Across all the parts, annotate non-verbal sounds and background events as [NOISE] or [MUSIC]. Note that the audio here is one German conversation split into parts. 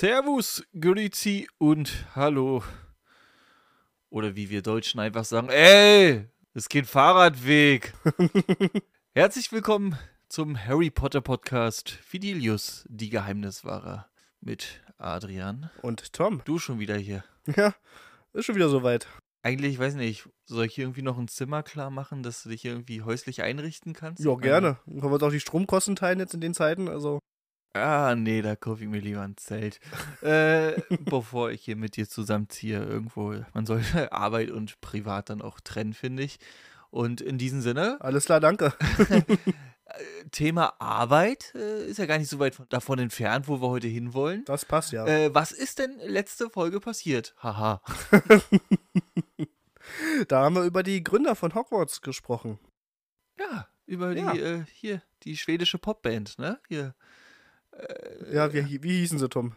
Servus, Grüezi und Hallo. Oder wie wir Deutschen einfach sagen, ey, es geht Fahrradweg. [LAUGHS] Herzlich willkommen zum Harry Potter Podcast Fidelius, die Geheimniswahrer mit Adrian. Und Tom. Du schon wieder hier. Ja, ist schon wieder soweit. Eigentlich, ich weiß nicht, soll ich hier irgendwie noch ein Zimmer klar machen, dass du dich irgendwie häuslich einrichten kannst? Ja, gerne. Dann können wir uns auch die Stromkosten teilen jetzt in den Zeiten. Also. Ah, nee, da kaufe ich mir lieber ein Zelt. [LAUGHS] äh, bevor ich hier mit dir zusammenziehe, irgendwo. Man sollte [LAUGHS] Arbeit und Privat dann auch trennen, finde ich. Und in diesem Sinne. [LAUGHS] Alles klar, danke. Thema Arbeit äh, ist ja gar nicht so weit von, davon entfernt, wo wir heute hinwollen. Das passt ja. Äh, was ist denn letzte Folge passiert? Haha. da haben wir über die Gründer von Hogwarts gesprochen. Ja, über Ja. die, äh, hier, die schwedische Popband, ne? Hier. Ja, wie, wie hießen sie, Tom?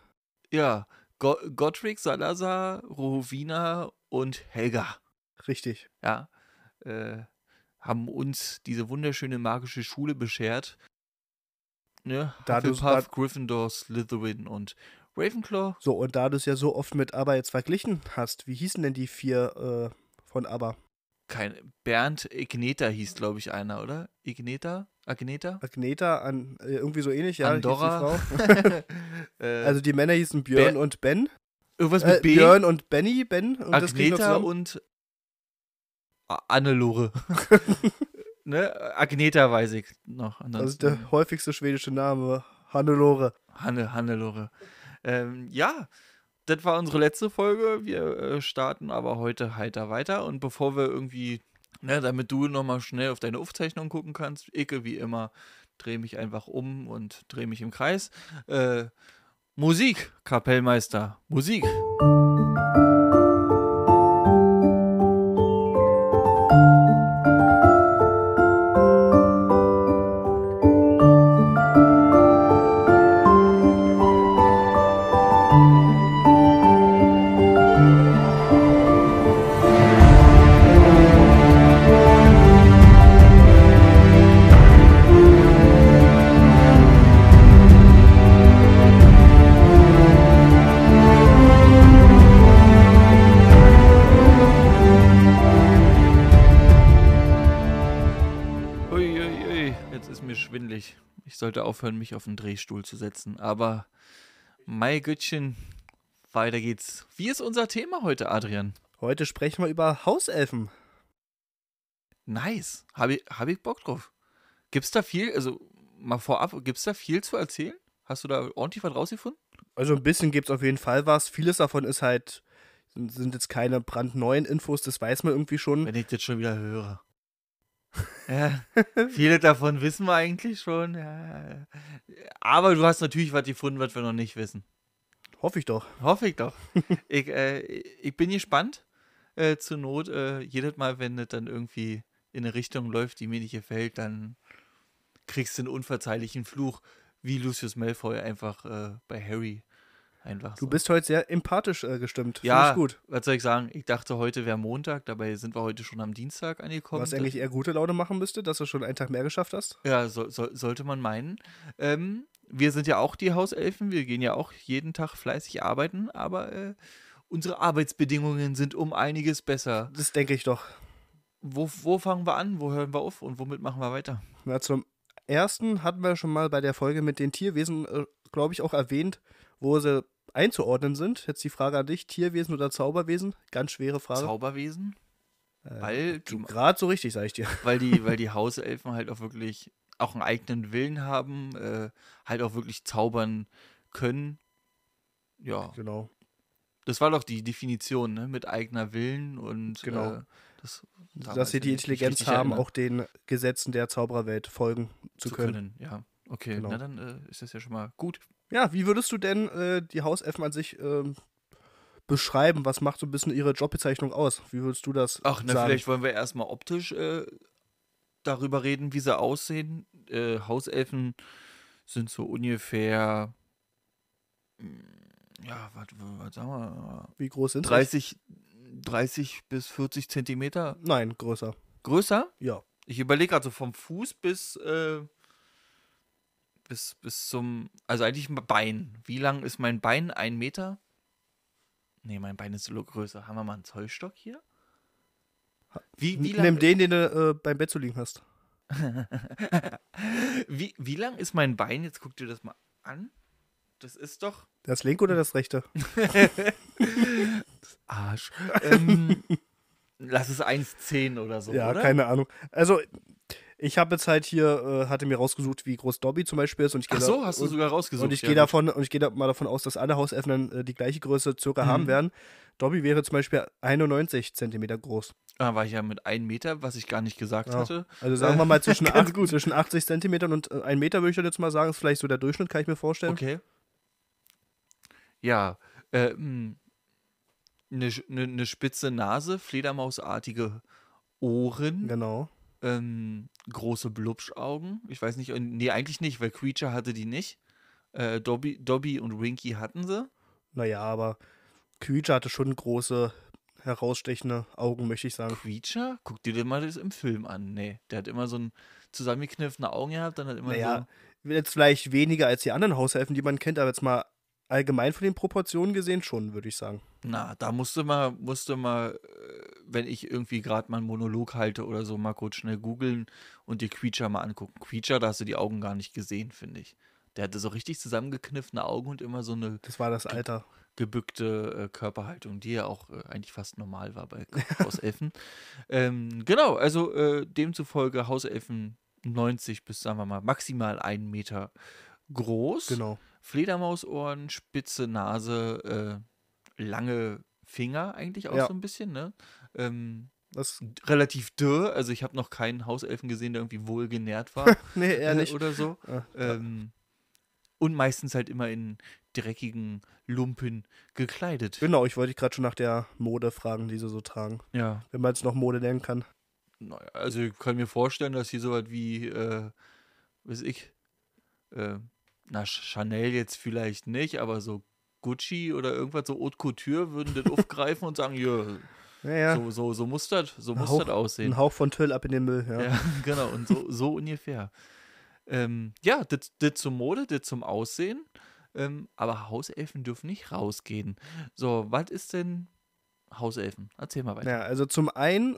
Ja, Go Gottrick, Salazar, Rowena und Helga. Richtig. ja, äh, haben uns diese wunderschöne magische Schule beschert. Ne? Da Hufflepuff, Gryffindor, Slytherin und Ravenclaw. So, und da du es ja so oft mit ABBA jetzt verglichen hast, wie hießen denn die vier äh, von ABBA? Kein Bernd Igneta hieß, glaube ich, einer, oder? Igneta? Agneta? Agneta, an, äh, irgendwie so ähnlich, ja. die Andorra. Frau. [LAUGHS] äh, Also die Männer hießen Björn Be- und Ben. irgendwas mit Äh, B. Björn und Benny, Ben. Und Agneta und Annelore. [LAUGHS] ne? Agneta weiß ich noch. Das ist Ansonsten der häufigste schwedische Name. Hannelore. Hanne, Hannelore. Ähm, ja, das war unsere letzte Folge. Wir äh, starten aber heute heiter weiter. Und bevor wir irgendwie, ne, damit du nochmal schnell auf deine Aufzeichnung gucken kannst, Icke wie immer, drehe mich einfach um und drehe mich im Kreis. Äh, Musik, Kapellmeister, Musik. Aufhören, mich auf den Drehstuhl zu setzen. Aber, mein Gütchen, weiter geht's. Wie ist unser Thema heute, Adrian? Heute sprechen wir über Hauselfen. Nice. Habe ich, hab ich Bock drauf. Gibt's da viel, also mal vorab, gibt's da viel zu erzählen? Hast du da ordentlich was rausgefunden? Also ein bisschen gibt es auf jeden Fall was. Vieles davon ist halt, sind, sind jetzt keine brandneuen Infos, das weiß man irgendwie schon. Wenn ich das schon wieder höre. Ja, [LAUGHS] viele davon wissen wir eigentlich schon. Ja. Aber du hast natürlich was gefunden, was wir noch nicht wissen. Hoffe ich doch. Hoffe ich doch. [LAUGHS] ich, äh, ich bin gespannt. Äh, zur Not, äh, jedes Mal, wenn das dann irgendwie in eine Richtung läuft, die mir nicht gefällt, dann kriegst du einen unverzeihlichen Fluch, wie Lucius Malfoy einfach äh, bei Harry. Einfach Du so. bist heute sehr empathisch äh, gestimmt. Ja, ich gut. was soll ich sagen? Ich dachte, heute wäre Montag, dabei sind wir heute schon am Dienstag angekommen. Was eigentlich eher gute Laune machen müsste, dass du schon einen Tag mehr geschafft hast. Ja, so, so, sollte man meinen. Ähm, wir sind ja auch die Hauselfen, wir gehen ja auch jeden Tag fleißig arbeiten, aber äh, unsere Arbeitsbedingungen sind um einiges besser. Das denke ich doch. Wo, wo fangen wir an, wo hören wir auf und womit machen wir weiter? Na, zum ersten hatten wir schon mal bei der Folge mit den Tierwesen, äh, glaube ich, auch erwähnt, wo sie einzuordnen sind. Jetzt die Frage an dich: Tierwesen oder Zauberwesen? Ganz schwere Frage. Zauberwesen? Äh, Weil, Gerade so richtig, sag ich dir. weil, die, [LAUGHS] weil die Hauselfen halt auch wirklich auch einen eigenen Willen haben, äh, halt auch wirklich zaubern können. Ja, Genau. das war doch die Definition, ne? Mit eigener Willen und Genau. äh, das, Dass sie die Intelligenz haben, erinnere. auch den Gesetzen der Zaubererwelt folgen zu, zu können. können. Ja, okay, Genau. na dann äh, ist das ja schon mal gut. Ja, wie würdest du denn äh, die Hauselfen an sich ähm, beschreiben? Was macht so ein bisschen ihre Jobbezeichnung aus? Wie würdest du das Ach, na, sagen? vielleicht wollen wir erstmal optisch äh, darüber reden, wie sie aussehen. Äh, Hauselfen sind so ungefähr, mm, ja, was, was sagen wir, Wie groß sind sie? 30, 30 bis 40 Zentimeter Nein, größer. größer. Ja. Ich überlege gerade so vom Fuß bis, äh, bis, bis zum, also eigentlich ein Bein. Wie lang ist mein Bein? Ein Meter? Nee, mein Bein ist so größer. Haben wir mal einen Zollstock hier? Wie, wie lang, Nimm den, den du äh, beim Bett zu liegen hast. [LAUGHS] wie, wie lang ist mein Bein? Jetzt guck dir das mal an. Das ist doch. Das linke oder das rechte? [LAUGHS] Arsch. ähm, [LAUGHS] lass es 1,10 oder so. Ja, oder? keine Ahnung. Also, ich habe jetzt halt hier, äh, hatte mir rausgesucht, wie groß Dobby zum Beispiel ist. Und ich Ach so, da, hast du und, sogar rausgesucht. Und ich ja, gehe davon, und ich gehe da mal davon aus, dass alle Hauselfen äh, die gleiche Größe circa mhm. haben werden. Dobby wäre zum Beispiel 91 Zentimeter groß. Da war ich ja mit 1 Meter, was ich gar nicht gesagt ja. hatte. Also sagen wir mal [LAUGHS] zwischen, 8, zwischen 80 Zentimetern und äh, 1 Meter würde ich jetzt mal sagen, ist vielleicht so der Durchschnitt, kann ich mir vorstellen. Okay. Ja, äh, eine, eine, eine spitze Nase, Fledermausartige Ohren. Genau. Ähm, große Blubschaugen. Ich weiß nicht, nee, eigentlich nicht, weil Creature hatte die nicht. Äh, Dobby, Dobby und Winky hatten sie. Naja, aber Creature hatte schon große, herausstechende Augen, möchte ich sagen. Creature? Guck dir den mal das im Film an. Nee, der hat immer so ein zusammengekniffene Augen gehabt, dann hat immer naja, so. Jetzt vielleicht weniger als die anderen Haushelfen, die man kennt, aber jetzt mal allgemein von den Proportionen gesehen schon, würde ich sagen. Na, da musste mal, musste mal, äh, wenn ich irgendwie gerade mal einen Monolog halte oder so, mal kurz schnell googeln und dir Creature mal angucken. Creature, da hast du die Augen gar nicht gesehen, finde ich. Der hatte so richtig zusammengekniffene Augen und immer so eine. Das war das Alter. gebückte äh, Körperhaltung, die ja auch äh, eigentlich fast normal war bei [LAUGHS] Hauselfen. ähm, genau, also äh, demzufolge Hauselfen 90 bis, sagen wir mal, maximal einen Meter groß. Genau. Fledermausohren, spitze Nase, äh, lange Finger eigentlich auch ja. so ein bisschen, ne? Ähm, das relativ dürr, also ich habe noch keinen Hauselfen gesehen, der irgendwie wohlgenährt war. [LAUGHS] nee, eher nicht. Oder so. Ja, ähm, und meistens halt immer in dreckigen Lumpen gekleidet. Genau, ich wollte dich gerade schon nach der Mode fragen, die sie so tragen. Ja. Wenn man es noch Mode nennen kann. Naja, also ich kann mir vorstellen, dass hier so was wie, äh, weiß ich, äh, na, Chanel jetzt vielleicht nicht, aber so Gucci oder irgendwas, so Haute Couture würden das [LAUGHS] aufgreifen und sagen, ja, ja, So, so, so muss das so muss das aussehen. Ein Hauch von Tüll ab in den Müll, ja. ja [LAUGHS] genau, und so, so ungefähr. Ähm, ja, das zum Mode, das zum Aussehen. Ähm, aber Hauselfen dürfen nicht rausgehen. So, was ist denn Hauselfen? Erzähl mal weiter. Ja, also zum einen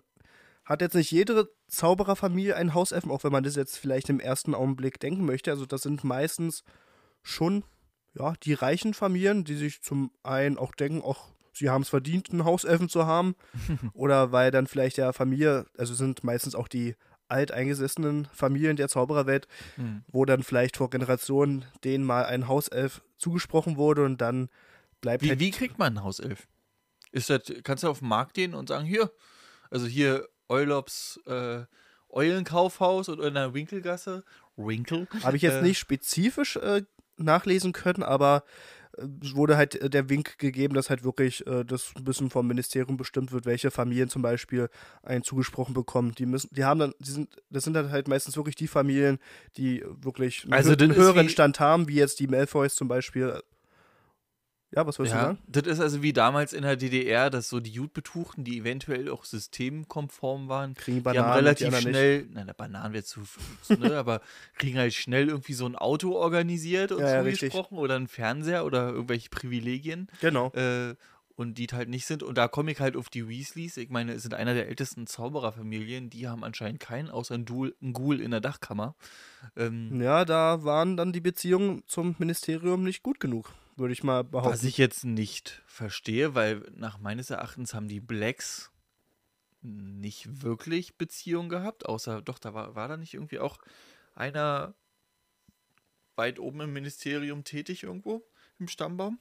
hat jetzt nicht jede Zaubererfamilie einen Hauselfen, auch wenn man das jetzt vielleicht im ersten Augenblick denken möchte. Also das sind meistens schon ja, die reichen Familien, die sich zum einen auch denken, auch sie haben es verdient, einen Hauselfen zu haben. [LAUGHS] Oder weil dann vielleicht der Familie, also sind meistens auch die alteingesessenen Familien der Zaubererwelt, mhm. wo dann vielleicht vor Generationen denen mal ein Hauself zugesprochen wurde und dann bleibt wie, halt wie kriegt man einen Hauself? Ist das, kannst du auf den Markt gehen und sagen, hier, also hier Eulops äh, Eulenkaufhaus oder in der Winkelgasse. Winkel. Habe ich jetzt äh, nicht spezifisch äh, nachlesen können, aber es wurde halt äh, der Wink gegeben, dass halt wirklich äh, das ein bisschen vom Ministerium bestimmt wird, welche Familien zum Beispiel einen zugesprochen bekommen. Die müssen, die haben dann, die sind, das sind dann halt meistens wirklich die Familien, die wirklich einen, also höheren Stand haben, wie jetzt die Malfoys zum Beispiel. Ja, was wolltest ja, du sagen? Das ist also wie damals in der DDR, dass so die Jutbetuchten, die eventuell auch systemkonform waren, kriegen Bananen, die haben relativ die schnell, nicht. nein, Bananen wird zu, ne, [LAUGHS] aber kriegen halt schnell irgendwie so ein Auto organisiert und ja, zugesprochen ja, oder einen Fernseher oder irgendwelche Privilegien. Genau. Äh, und die halt nicht sind. Und da komme ich halt auf die Weasleys. Ich meine, es sind einer der ältesten Zaubererfamilien. Die haben anscheinend keinen, außer ein, Duel, ein Ghoul in der Dachkammer. Ähm, ja, da waren dann die Beziehungen zum Ministerium nicht gut genug würde ich mal behaupten. Was ich jetzt nicht verstehe, weil nach meines Erachtens haben die Blacks nicht wirklich Beziehung gehabt, außer doch, da war, war da nicht irgendwie auch einer weit oben im Ministerium tätig irgendwo im Stammbaum?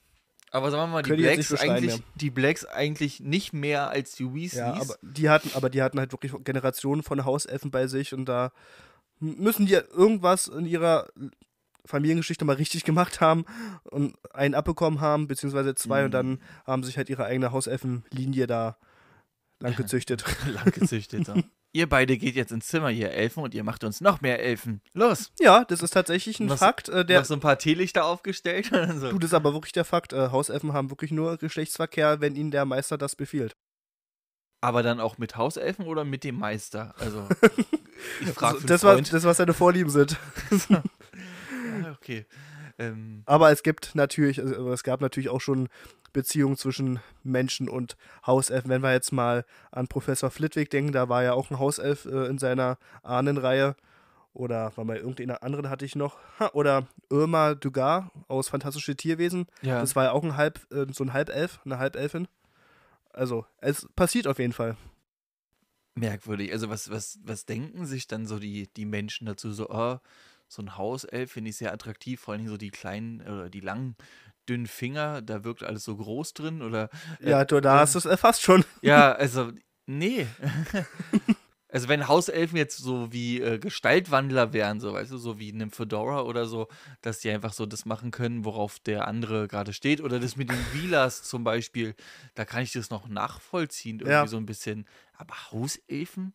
Aber sagen wir mal, die Blacks, eigentlich, ja. die Blacks eigentlich nicht mehr als die Weasleys. Ja, aber die hatten, aber die hatten halt wirklich Generationen von Hauselfen bei sich und da müssen die irgendwas in ihrer Familiengeschichte mal richtig gemacht haben und einen abbekommen haben, beziehungsweise zwei, mhm. und dann haben sich halt ihre eigene Hauselfenlinie da lang [LAUGHS] gezüchtet. lang gezüchtet. [LAUGHS] Ihr beide geht jetzt ins Zimmer, ihr Elfen, und ihr macht uns noch mehr Elfen. Los! Ja, das ist tatsächlich ein noch, Fakt. Äh, der, noch so ein paar Teelichter aufgestellt. so. Du, das ist aber wirklich der Fakt. Äh, Hauselfen haben wirklich nur Geschlechtsverkehr, wenn ihnen der Meister das befiehlt. Aber dann auch mit Hauselfen oder mit dem Meister? Also, [LAUGHS] ich frage also, das, was, das, was seine Vorlieben sind. Ah, okay. Ähm, Aber es gibt natürlich, also es gab natürlich auch schon Beziehungen zwischen Menschen und Hauselfen. Wenn wir jetzt mal an Professor Flitwick denken, da war ja auch ein Hauself äh, in seiner Ahnenreihe. Oder war mal irgendeinen anderen hatte ich noch. Ha, oder Irma Dugar aus Fantastische Tierwesen. ja. Das war ja auch ein Halb, äh, so ein Halbelf, eine Halbelfin. Also, es passiert auf jeden Fall. merkwürdig. Also was, was, was denken sich dann so die, die Menschen dazu? So, oh, so ein Hauself finde ich sehr attraktiv, vor allem so die kleinen, äh, die langen, dünnen Finger, da wirkt alles so groß drin oder äh, Ja, du, da äh, hast du es erfasst schon. Ja, [LAUGHS] also, nee. [LAUGHS] also, wenn Hauselfen jetzt so wie äh, Gestaltwandler wären, so, weißt du, so wie einem Fedora oder so, dass die einfach so das machen können, worauf der andere gerade steht. Oder das mit den Wheelers zum Beispiel, da kann ich das noch nachvollziehen, irgendwie Ja. so ein bisschen. Aber Hauselfen?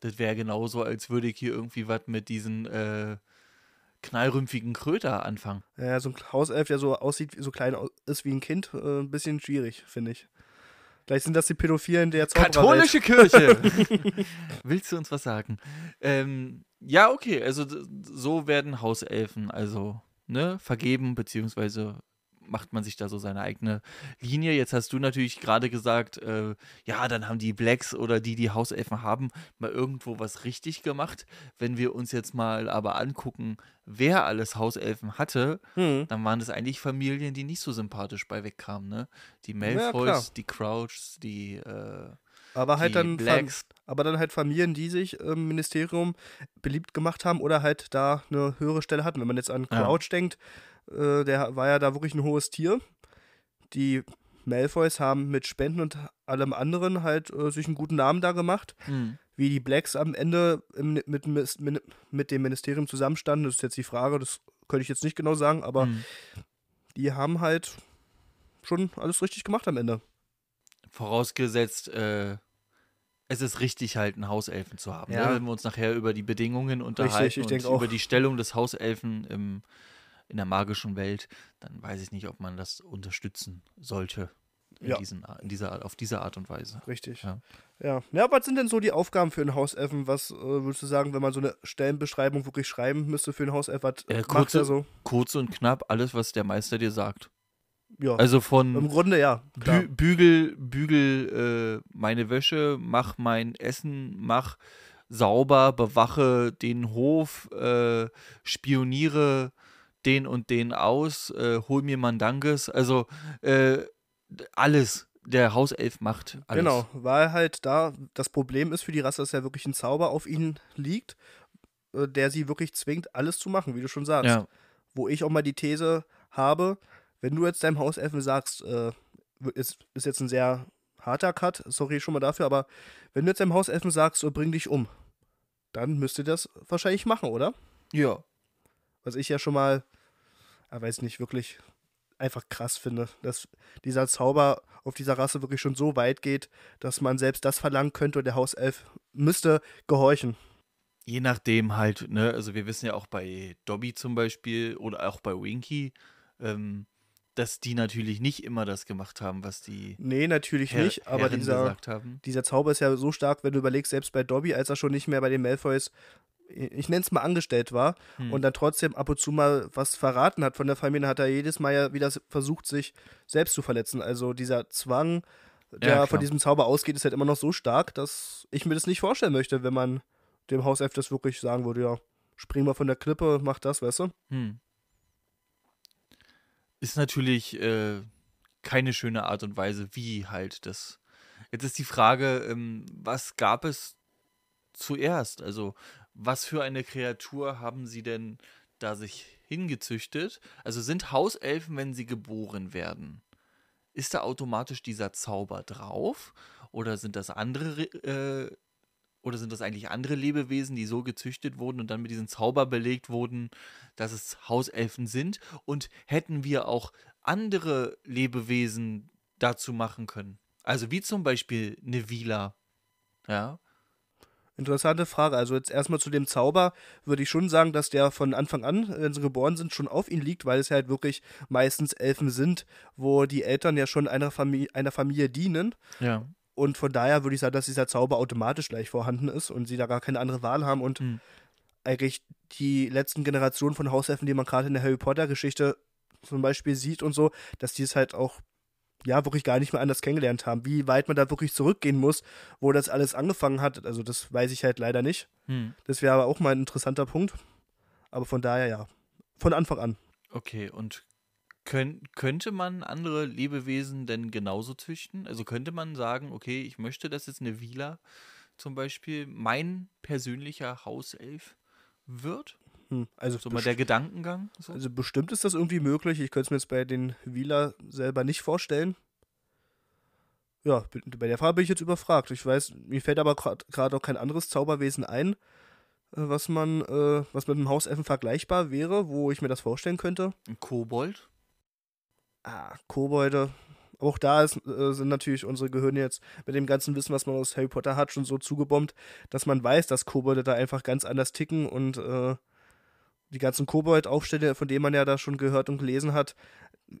Das wäre genauso, als würde ich hier irgendwie was mit diesen äh, knallrümpfigen Kröter anfangen. Ja, so ein Hauself, der so aussieht, so klein ist wie ein Kind, äh, ein bisschen schwierig, finde ich. Vielleicht sind das die Pädophilen der Zaubererwelt. Katholische Kirche. [LAUGHS] [LAUGHS] Willst du uns was sagen? Ähm, ja, okay, also so werden Hauselfen also ne, vergeben, beziehungsweise macht man sich da so seine eigene Linie. Jetzt hast du natürlich gerade gesagt, äh, ja, dann haben die Blacks oder die, die Hauselfen haben, mal irgendwo was richtig gemacht. Wenn wir uns jetzt mal aber angucken, wer alles Hauselfen hatte, Hm. dann waren das eigentlich Familien, die nicht so sympathisch bei wegkamen, ne? Die Ja, Malfoys, klar. die Crouchs, die, äh, Aber halt die dann Blacks. aber dann halt Familien, die sich im Ministerium beliebt gemacht haben oder halt da eine höhere Stelle hatten. Wenn man jetzt an Ja. Crouch denkt, äh, der war ja da wirklich ein hohes Tier. Die Malfoys haben mit Spenden und allem anderen halt äh, sich einen guten Namen da gemacht. Hm. Wie die Blacks am Ende im, mit, mit, mit dem Ministerium zusammenstanden, das ist jetzt die Frage, das könnte ich jetzt nicht genau sagen, aber Hm. die haben halt schon alles richtig gemacht am Ende. Vorausgesetzt, äh, es ist richtig, halt einen Hauselfen zu haben. Ja. Ne? Wenn wir uns nachher über die Bedingungen unterhalten ich denk und auch. über die Stellung des Hauselfen im, in der magischen Welt, dann weiß ich nicht, ob man das unterstützen sollte. In Ja. diesen, in dieser, auf diese Art und Weise. Richtig. Ja. Ja. ja. was sind denn so die Aufgaben für einen Hauselfen? Was äh, würdest du sagen, wenn man so eine Stellenbeschreibung wirklich schreiben müsste für einen Hauself? Was Äh, kurze- so? Kurz und knapp alles, was der Meister dir sagt. Ja, Also von im Grunde ja. Bü bügel, bügel äh, meine Wäsche, mach mein Essen, mach sauber, bewache den Hof, äh, spioniere den und den aus, äh, hol mir Mandanges, also äh, alles. Der Hauself macht alles. Genau, weil halt da das Problem ist für die Rasse, dass ja wirklich ein Zauber auf ihnen liegt, äh, der sie wirklich zwingt, alles zu machen, wie du schon sagst. Ja, Wo ich auch mal die These habe, wenn du jetzt deinem Hauselfen sagst, äh, ist, ist jetzt ein sehr harter Cut, sorry schon mal dafür, aber wenn du jetzt deinem Hauselfen sagst, bring dich um, dann müsste das wahrscheinlich machen, oder? ja. Was ich ja schon mal, äh, weiß nicht, wirklich einfach krass finde, dass dieser Zauber auf dieser Rasse wirklich schon so weit geht, dass man selbst das verlangen könnte und der Hauself müsste gehorchen. Je nachdem halt, ne, also wir wissen ja auch bei Dobby zum Beispiel oder auch bei Winky, ähm, dass die natürlich nicht immer das gemacht haben, was die Nee, natürlich Herr, nicht, aber Herren dieser, dieser Zauber ist ja so stark, wenn du überlegst, selbst bei Dobby, als er schon nicht mehr bei den Malfoys, ich nenne es mal angestellt war Hm. und dann trotzdem ab und zu mal was verraten hat von der Familie, hat er jedes Mal ja wieder versucht, sich selbst zu verletzen. Also dieser Zwang, der Ja, von diesem Zauber ausgeht, ist halt immer noch so stark, dass ich mir das nicht vorstellen möchte, wenn man dem Hauself das wirklich sagen würde, ja, spring mal von der Klippe, mach das, weißt du? Hm. Ist natürlich äh, keine schöne Art und Weise, wie halt das. Jetzt ist die Frage, ähm, was gab es zuerst? Also, was für eine Kreatur haben sie denn da sich hingezüchtet? Also sind Hauselfen, wenn sie geboren werden, ist da automatisch dieser Zauber drauf? Oder sind das andere Re- äh, oder sind das eigentlich andere Lebewesen, die so gezüchtet wurden und dann mit diesem Zauber belegt wurden, dass es Hauselfen sind? Und hätten wir auch andere Lebewesen dazu machen können? Also wie zum Beispiel eine Vila. Ja. Interessante Frage. Also jetzt erstmal zu dem Zauber würde ich schon sagen, dass der von Anfang an, wenn sie geboren sind, schon auf ihn liegt, weil es ja halt wirklich meistens Elfen sind, wo die Eltern ja schon einer Familie, einer Familie dienen. Ja. Und von daher würde ich sagen, dass dieser Zauber automatisch gleich vorhanden ist und sie da gar keine andere Wahl haben. Und Hm. eigentlich die letzten Generationen von Hauselfen, die man gerade in der Harry Potter-Geschichte zum Beispiel sieht und so, dass die es halt auch ja wirklich gar nicht mehr anders kennengelernt haben. Wie weit man da wirklich zurückgehen muss, wo das alles angefangen hat, also das weiß ich halt leider nicht. Hm. Das wäre aber auch mal ein interessanter Punkt. Aber von daher ja, von Anfang an. Okay, und könnt, könnte man andere Lebewesen denn genauso züchten? Also könnte man sagen, okay, ich möchte, dass jetzt eine Vila zum Beispiel mein persönlicher Hauself wird? Hm, Also, So mal der Gedankengang? So? also bestimmt ist das irgendwie möglich. Ich könnte es mir jetzt bei den Wieler selber nicht vorstellen. Ja, bei der Frage bin ich jetzt überfragt. Ich weiß, mir fällt aber gerade auch kein anderes Zauberwesen ein, äh, was man, äh, was mit einem Hauselfen vergleichbar wäre, wo ich mir das vorstellen könnte. Ein Kobold? Ah, Kobolde. Auch da ist, äh, sind natürlich unsere Gehirne jetzt mit dem ganzen Wissen, was man aus Harry Potter hat, schon so zugebombt, dass man weiß, dass Kobolde da einfach ganz anders ticken und äh, die ganzen Kobold-Aufstände, von denen man ja da schon gehört und gelesen hat,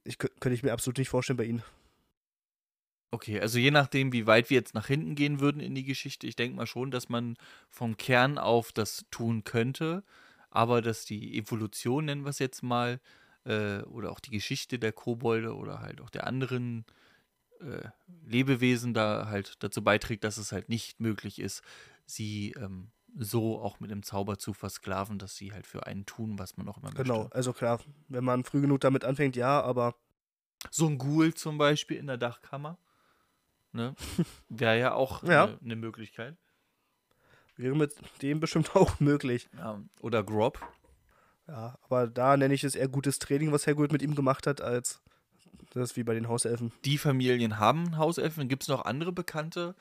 ich, kö- könnte ich mir absolut nicht vorstellen bei ihnen. Okay, also je nachdem, wie weit wir jetzt nach hinten gehen würden in die Geschichte, ich denke mal schon, dass man vom Kern auf das tun könnte, aber dass die Evolution, nennen wir es jetzt mal, äh, oder auch die Geschichte der Kobolde oder halt auch der anderen äh, Lebewesen da halt dazu beiträgt, dass es halt nicht möglich ist, sie ähm, so auch mit dem Zauber zu versklaven, dass sie halt für einen tun, was man auch immer Genau, möchte. also klar, wenn man früh genug damit anfängt, ja, aber So ein Ghoul zum Beispiel in der Dachkammer, ne? [LAUGHS] wäre ja auch Ja. eine ne Möglichkeit. wäre mit dem bestimmt [LAUGHS] auch möglich. Ja, oder Grob. Ja, aber da nenne ich es eher gutes Training, was Hagrid mit ihm gemacht hat, als das wie bei den Hauselfen. Die Familien haben Hauselfen. Gibt es noch andere bekannte äh,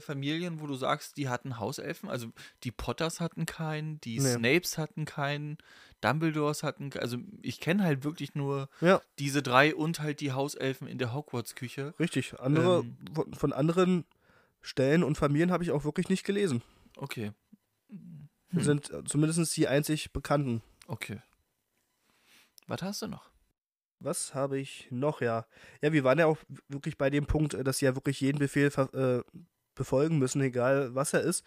Familien, wo du sagst, die hatten Hauselfen? Also die Potters hatten keinen, die Nee. Snapes hatten keinen, Dumbledores hatten ke- Also ich kenne halt wirklich nur Ja, diese drei und halt die Hauselfen in der Hogwarts-Küche. richtig. Andere, Ähm. von, von anderen Stellen und Familien habe ich auch wirklich nicht gelesen. Okay. Wir sind äh, zumindest die einzig bekannten. Okay. Was hast du noch? Was habe ich noch? Ja. Ja, wir waren ja auch wirklich bei dem Punkt, äh, dass sie ja wirklich jeden Befehl äh, befolgen müssen, egal was er ist.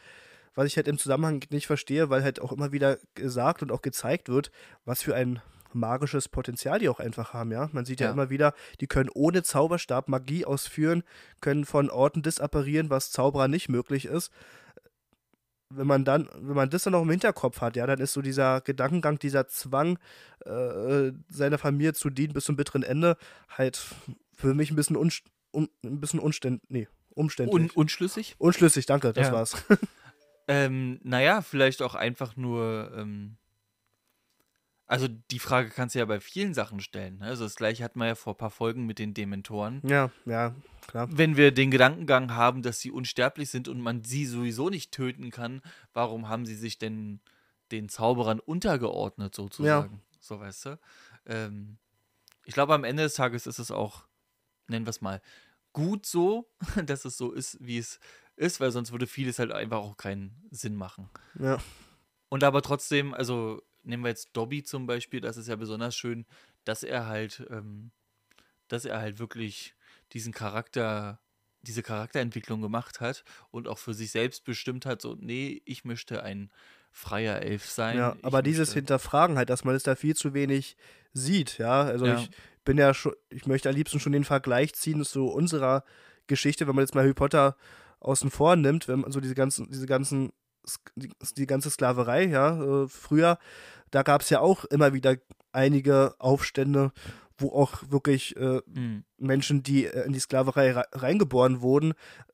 Was ich halt im Zusammenhang nicht verstehe, weil halt auch immer wieder gesagt und auch gezeigt wird, was für ein magisches Potenzial die auch einfach haben, ja. Man sieht ja, Ja. immer wieder, die können ohne Zauberstab Magie ausführen, können von Orten disapparieren, was Zauberer nicht möglich ist. Wenn man dann, wenn man das dann noch im Hinterkopf hat, ja, dann ist so dieser Gedankengang, dieser Zwang, äh, seiner Familie zu dienen bis zum bitteren Ende, halt für mich ein bisschen, unst un ein bisschen unständ nee, umständlich. Un unschlüssig? Unschlüssig, danke, das Ja. war's. [LAUGHS] Ähm, naja, vielleicht auch einfach nur, ähm, also die Frage kannst du ja bei vielen Sachen stellen. Ne? Also das gleiche hatten wir ja vor ein paar Folgen mit den Dementoren. ja, ja, klar. Wenn wir den Gedankengang haben, dass sie unsterblich sind und man sie sowieso nicht töten kann, warum haben sie sich denn den Zauberern untergeordnet, sozusagen? So, weißt du? Ähm, ich glaube, am Ende des Tages ist es auch, nennen wir es mal, gut so, [LAUGHS] dass es so ist, wie es ist, weil sonst würde vieles halt einfach auch keinen Sinn machen. Ja, Und aber trotzdem, also nehmen wir jetzt Dobby zum Beispiel, das ist ja besonders schön, dass er halt, ähm, dass er halt wirklich diesen Charakter, diese Charakterentwicklung gemacht hat und auch für sich selbst bestimmt hat, so, nee, ich möchte ein freier Elf sein. ja, aber dieses Hinterfragen halt, dass man es da viel zu wenig sieht, ja. Also Ja. ich bin ja schon, ich möchte am liebsten schon den Vergleich ziehen zu unserer Geschichte, wenn man jetzt mal Harry Potter außen vor nimmt, wenn man so diese ganzen, diese ganzen, die, die ganze Sklaverei, ja, äh, früher, da gab es ja auch immer wieder einige Aufstände, wo auch wirklich äh, Hm, Menschen, die äh, in die Sklaverei rei- reingeboren wurden,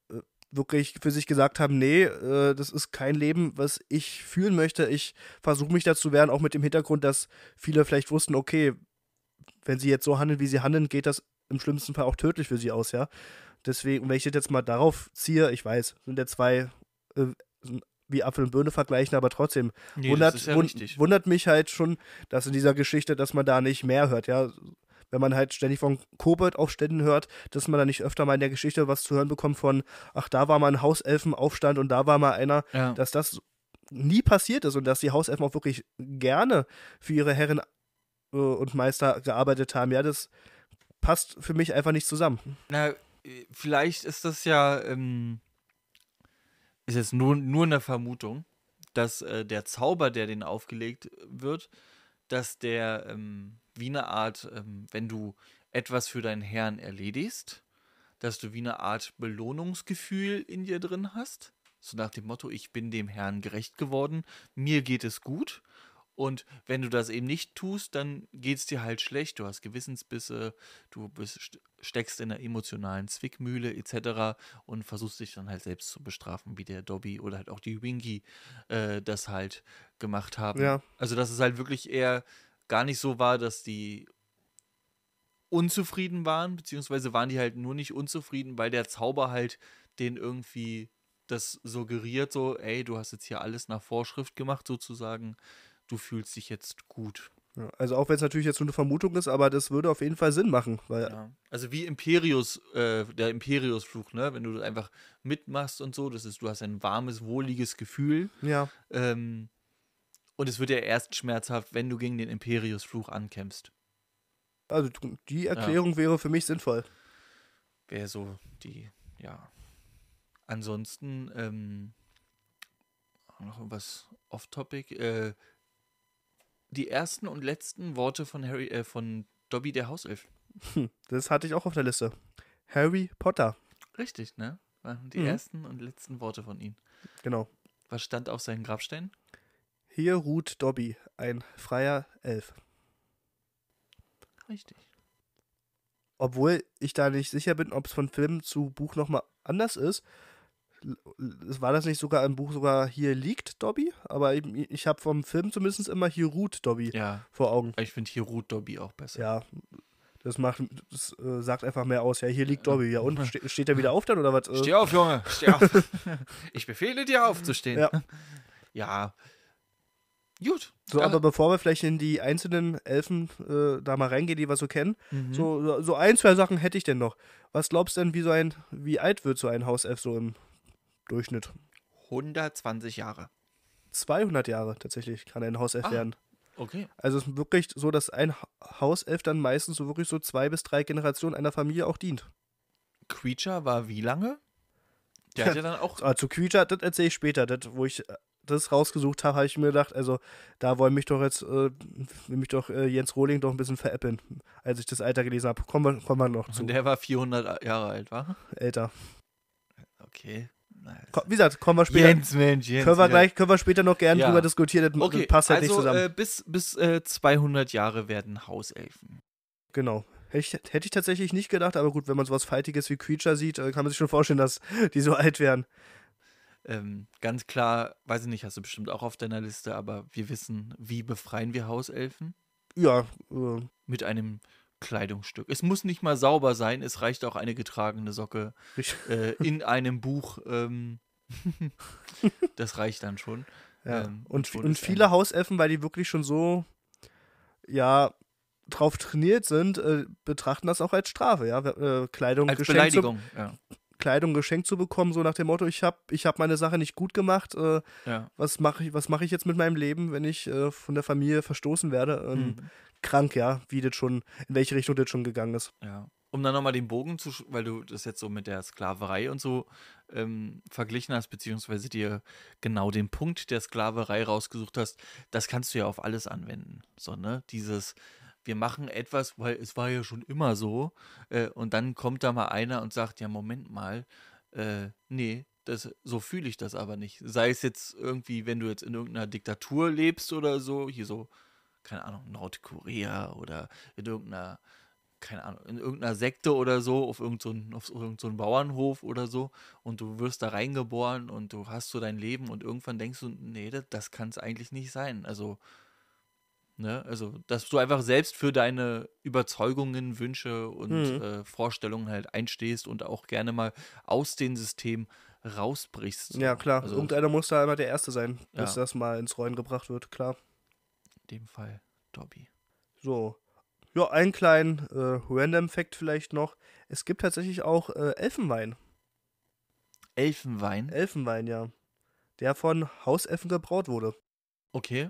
äh, wirklich für sich gesagt haben, nee, äh, das ist kein Leben, was ich fühlen möchte. Ich versuche mich dazu wehren, auch mit dem Hintergrund, dass viele vielleicht wussten, okay, wenn sie jetzt so handeln, wie sie handeln, geht das im schlimmsten Fall auch tödlich für sie aus, ja. Deswegen, wenn ich das jetzt mal darauf ziehe, ich weiß, sind ja zwei äh, wie Apfel und Birne vergleichen, aber trotzdem nee, wundert, ja wun- richtig. wundert mich halt schon, dass in dieser Geschichte, dass man da nicht mehr hört, ja. Wenn man halt ständig von Kobold-Aufständen hört, dass man da nicht öfter mal in der Geschichte was zu hören bekommt von, ach, da war mal ein Hauselfenaufstand und da war mal einer, ja. dass das nie passiert ist und dass die Hauselfen auch wirklich gerne für ihre Herren äh, und Meister gearbeitet haben. Ja, das passt für mich einfach nicht zusammen. Na, äh, vielleicht ist das ja, ähm, ist jetzt nur, nur eine Vermutung, dass äh, der Zauber, der den aufgelegt wird, dass der ähm, wie eine Art, ähm, wenn du etwas für deinen Herrn erledigst, dass du wie eine Art Belohnungsgefühl in dir drin hast. So nach dem Motto, ich bin dem Herrn gerecht geworden, mir geht es gut. Und wenn du das eben nicht tust, dann geht es dir halt schlecht. Du hast Gewissensbisse, du bist, steckst in einer emotionalen Zwickmühle etc. und versuchst dich dann halt selbst zu bestrafen, wie der Dobby oder halt auch die Winky äh, das halt gemacht haben. Ja. Also, dass es halt wirklich eher gar nicht so war, dass die unzufrieden waren, beziehungsweise waren die halt nur nicht unzufrieden, weil der Zauber halt den irgendwie das suggeriert, so, ey, du hast jetzt hier alles nach Vorschrift gemacht, sozusagen, du fühlst dich jetzt gut. Ja, also auch wenn es natürlich jetzt nur eine Vermutung ist, aber das würde auf jeden Fall Sinn machen, weil Ja. Also wie Imperius, äh, der Imperius-Fluch, ne? Wenn du das einfach mitmachst und so, das ist, du hast ein warmes, wohliges Gefühl. ja, Ähm, und es wird ja erst schmerzhaft, wenn du gegen den Imperius-Fluch ankämpfst. also die Erklärung wäre für mich sinnvoll. Wäre so die, ja. Ansonsten, ähm, noch was off-topic. Äh, die ersten und letzten Worte von Harry, äh, von Dobby der Hauself. Das hatte ich auch auf der Liste. Harry Potter, Richtig, ne? Waren die Mhm. ersten und letzten Worte von ihm. genau. Was stand auf seinem Grabstein? Hier ruht Dobby, ein freier Elf. Richtig. Obwohl ich da nicht sicher bin, ob es von Film zu Buch nochmal anders ist. War das nicht sogar im Buch sogar hier liegt Dobby? Aber ich, ich habe vom Film zumindest immer hier ruht Dobby Ja, vor Augen. ich finde hier ruht Dobby auch besser. Ja, das macht, das äh, sagt einfach mehr aus. Ja, hier liegt Dobby. Ja, und ste steht er wieder auf dann oder was? Äh, Steh auf, Junge, steh auf. [LAUGHS] ich befehle dir aufzustehen. Ja. [LAUGHS] Ja. Gut. So, aber bevor wir vielleicht in die einzelnen Elfen äh, da mal reingehen, die wir so kennen, Mhm. so, so- so ein, zwei Sachen hätte ich denn noch. Was glaubst du denn, wie so ein, wie alt wird so ein Hauself so im Durchschnitt? 120 Jahre. 200 Jahre tatsächlich kann ein Hauself Ah. werden. Okay. Also es ist wirklich so, dass ein Ha- Hauself dann meistens so wirklich so zwei bis drei Generationen einer Familie auch dient. Creature war wie lange? Der hat ja dann auch. Ah, zu Creature, das erzähle ich später. Das, wo ich äh, das rausgesucht habe, habe ich mir gedacht, also da wollen mich doch jetzt, äh, will mich doch äh, Jens Rohling doch ein bisschen veräppeln, als ich das Alter gelesen habe. Kommen wir, kommen wir noch zu. Und der war 400 Jahre alt, war? Älter. Okay. Wie gesagt, kommen wir später. Jens, Mensch, Jens. können wir gleich, können wir später noch gerne Ja. drüber diskutieren. Das, Okay, passt halt also nicht zusammen. Äh, bis bis äh, 200 Jahre werden Hauselfen. genau. Hätte ich, hätte ich tatsächlich nicht gedacht, aber gut, wenn man sowas Fightiges wie Creature sieht, äh, kann man sich schon vorstellen, dass die so alt werden. Ähm, ganz klar, weiß ich nicht, hast du bestimmt auch auf deiner Liste, aber wir wissen, wie befreien wir Hauselfen? Ja, äh, Mit einem Kleidungsstück. Es muss nicht mal sauber sein, es reicht auch eine getragene Socke äh, in [LAUGHS] einem Buch. Ähm, [LAUGHS] das reicht dann schon. Ja. Ähm, und, schon und viele ein- Hauselfen, weil die wirklich schon so, ja, drauf trainiert sind, äh, betrachten das auch als Strafe, ja. Äh, Kleidung, Als geschenkt zu, Beleidigung. Ja, Kleidung geschenkt zu bekommen, so nach dem Motto, ich habe ich hab meine Sache nicht gut gemacht, äh, ja. was mache ich, was mach ich jetzt mit meinem Leben, wenn ich äh, von der Familie verstoßen werde? Ähm, Mhm. Krank, ja, wie das schon, in welche Richtung das schon gegangen ist. Ja. Um dann nochmal den Bogen zu, weil du das jetzt so mit der Sklaverei und so ähm, verglichen hast, beziehungsweise dir genau den Punkt der Sklaverei rausgesucht hast, das kannst du ja auf alles anwenden. So, ne? Dieses, wir machen etwas, weil es war ja schon immer so, äh, und dann kommt da mal einer und sagt, ja, Moment mal, äh, nee, das, so fühle ich das aber nicht. Sei es jetzt irgendwie, wenn du jetzt in irgendeiner Diktatur lebst oder so, hier so, keine Ahnung, Nordkorea oder in irgendeiner keine Ahnung, in irgendeiner Sekte oder so, auf irgendeinem so auf irgend so Bauernhof oder so, und du wirst da reingeboren und du hast so dein Leben und irgendwann denkst du, nee, das, das kann es eigentlich nicht sein. Also, ne, also, dass du einfach selbst für deine Überzeugungen, Wünsche und Mhm. äh, Vorstellungen halt einstehst und auch gerne mal aus dem System rausbrichst. Ja, klar. Also, Irgendeiner muss da immer der Erste sein, bis Ja. das mal ins Rollen gebracht wird, klar. Dem Fall Dobby. So. Ja, einen kleinen äh, Random-Fact vielleicht noch. Es gibt tatsächlich auch äh, Elfenwein. Elfenwein. Elfenwein, ja. Der von Hauselfen gebraut wurde. Okay.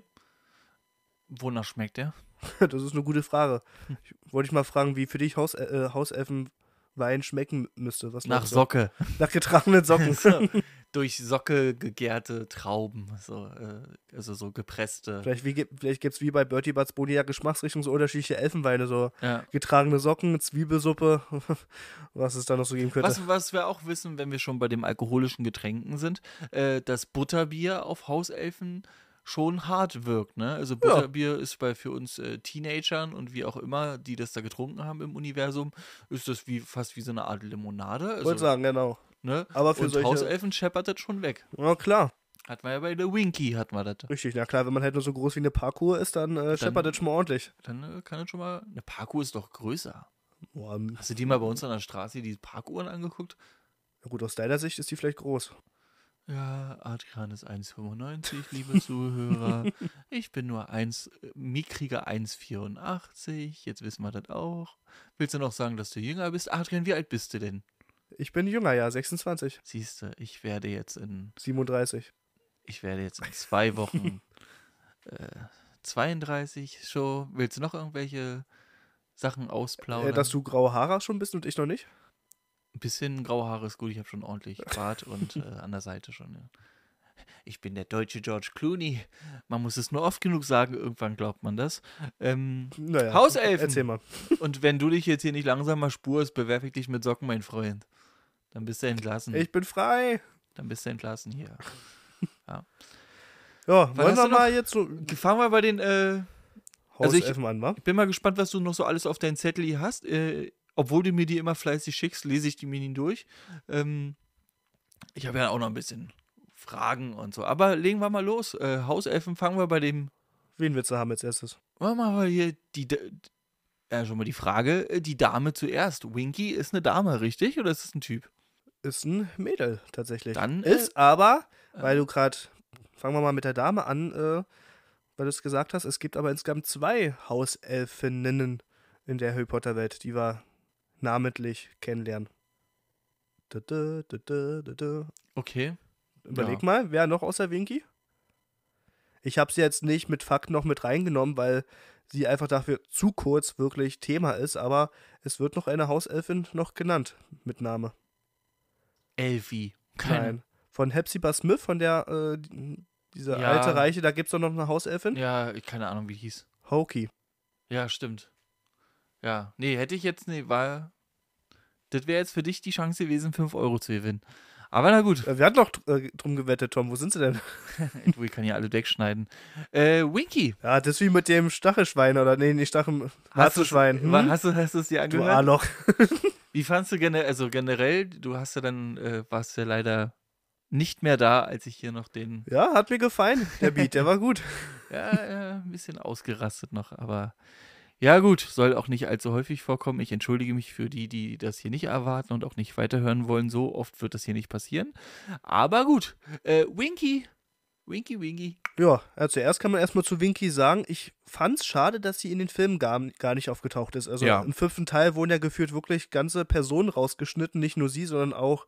Wonach schmeckt der? [LAUGHS] das ist eine gute Frage. Ich, wollte ich mal fragen, wie für dich Haus, äh, Hauselfenwein schmecken müsste. Was Nach? Socke. Nach getragenen Socken. So, [LAUGHS] [LAUGHS] durch Socke gegärte Trauben, so, äh, also so gepresste. Vielleicht, wie, vielleicht gibt es wie bei Bertie Butts Boni ja Geschmacksrichtungen so unterschiedliche Elfenweine, so Ja. getragene Socken, Zwiebelsuppe, [LAUGHS] was es da noch so geben könnte. Was, was wir auch wissen, wenn wir schon bei den alkoholischen Getränken sind, äh, dass Butterbier auf Hauselfen schon hart wirkt. Ne? Also Butterbier ist bei für uns äh, Teenagern und wie auch immer, die das da getrunken haben im Universum, ist das wie fast wie so eine Art Limonade. Ich Also, wollte sagen, genau. Ne? Aber für und solche- Hauselfen scheppert das schon weg. Ja, klar. Hat man ja bei der Winky, hat man das. Richtig, na klar, wenn man halt nur so groß wie eine Parkour ist, dann äh, scheppert das schon mal ordentlich. Dann äh, kann das schon mal. Eine Parkuhr ist doch größer. Boah, Hast du die mal bei uns an der Straße, die Parkuhren angeguckt? na gut, aus deiner Sicht ist die vielleicht groß. Ja, Adrian ist 1,95, liebe Zuhörer. [LAUGHS] Ich bin nur 1, äh, mickrige 1,84. Jetzt wissen wir das auch. Willst du noch sagen, dass du jünger bist? Adrian, wie alt bist du denn? Ich bin jünger, ja, 26, Siehst du, ich werde jetzt in, 37. ich werde jetzt in zwei [LAUGHS] Wochen äh, 32 schon. Willst du noch irgendwelche Sachen ausplaudern? Äh, dass du graue Haare schon bist und ich noch nicht? Ein bisschen graue Haare ist gut, ich habe schon ordentlich Bart und äh, [LAUGHS] an der Seite schon. Ja. Ich bin der deutsche George Clooney. Man muss es nur oft genug sagen, irgendwann glaubt man das. Ähm, Naja. Hauselfen. Erzähl mal. und wenn du dich jetzt hier nicht langsam mal spurst, bewerfe ich dich mit Socken, mein Freund. Dann bist du entlassen. Ich bin frei. Dann bist du entlassen hier. [LAUGHS] Ja, wollen hast wir mal jetzt so Fangen wir bei den. Äh, Also ich- Hauselfen an, wa? ich bin mal gespannt, was du noch so alles auf deinen Zettel hier hast. Äh, obwohl du mir die immer fleißig schickst, lese ich die mir nie durch. Ähm, ich habe ja auch noch ein bisschen Fragen und so. Aber legen wir mal los. Äh, Hauselfen fangen wir bei dem. Wen willst du haben als erstes? Machen wir mal hier die. Ja, schon mal die Frage. äh, Die Dame zuerst. Winky ist eine Dame, richtig? Oder ist es ein Typ? Ist ein Mädel tatsächlich. Dann, äh, ist aber, äh, weil du gerade, fangen wir mal mit der Dame an, äh, weil du es gesagt hast, es gibt aber insgesamt zwei Hauselfinnen in der Harry Potter Welt, die wir namentlich kennenlernen. Da, da, da. Okay. Überleg Ja. mal, wer noch außer Winky? Ich habe sie jetzt nicht mit Fakt noch mit reingenommen, weil sie einfach dafür zu kurz wirklich Thema ist, aber es wird noch eine Hauselfin noch genannt mit Name. Elfie. Keine. Nein. Von Hepzibah Smith, von der, äh, die- diese Ja. alte Reiche, da gibt es doch noch eine Hauselfin. Ja, keine Ahnung, wie die hieß. Hokey. Ja, stimmt. Ja, nee, hätte ich jetzt, nee, war. Das wäre jetzt für dich die Chance gewesen, 5 Euro zu gewinnen. Aber na gut, Äh, Wir hatten doch äh, drum gewettet, Tom. Wo sind sie denn? [LAUGHS] ich kann ja alle wegschneiden. Äh, Winky. Ja, das ist wie mit dem Stachelschwein oder nee, nicht Stachel. Hast Hm? Hast du hast du es dir Du angehört? A-Loch. [LAUGHS] Wie fandst du generell, also generell, du hast ja dann, äh, warst ja leider nicht mehr da, als ich hier noch den, Ja, hat mir gefallen. Der Beat, der war gut. [LAUGHS] ja, ja ein bisschen ausgerastet noch, aber ja gut, soll auch nicht allzu häufig vorkommen. Ich entschuldige mich für die, die das hier nicht erwarten und auch nicht weiterhören wollen. So oft wird das hier nicht passieren. Aber gut, äh, Winky, Winky, Winky. Ja, also zuerst kann man erstmal zu Winky sagen, ich fand's schade, dass sie in den Filmen gar, gar nicht aufgetaucht ist. Also Ja. im fünften Teil wurden ja geführt wirklich ganze Personen rausgeschnitten, nicht nur sie, sondern auch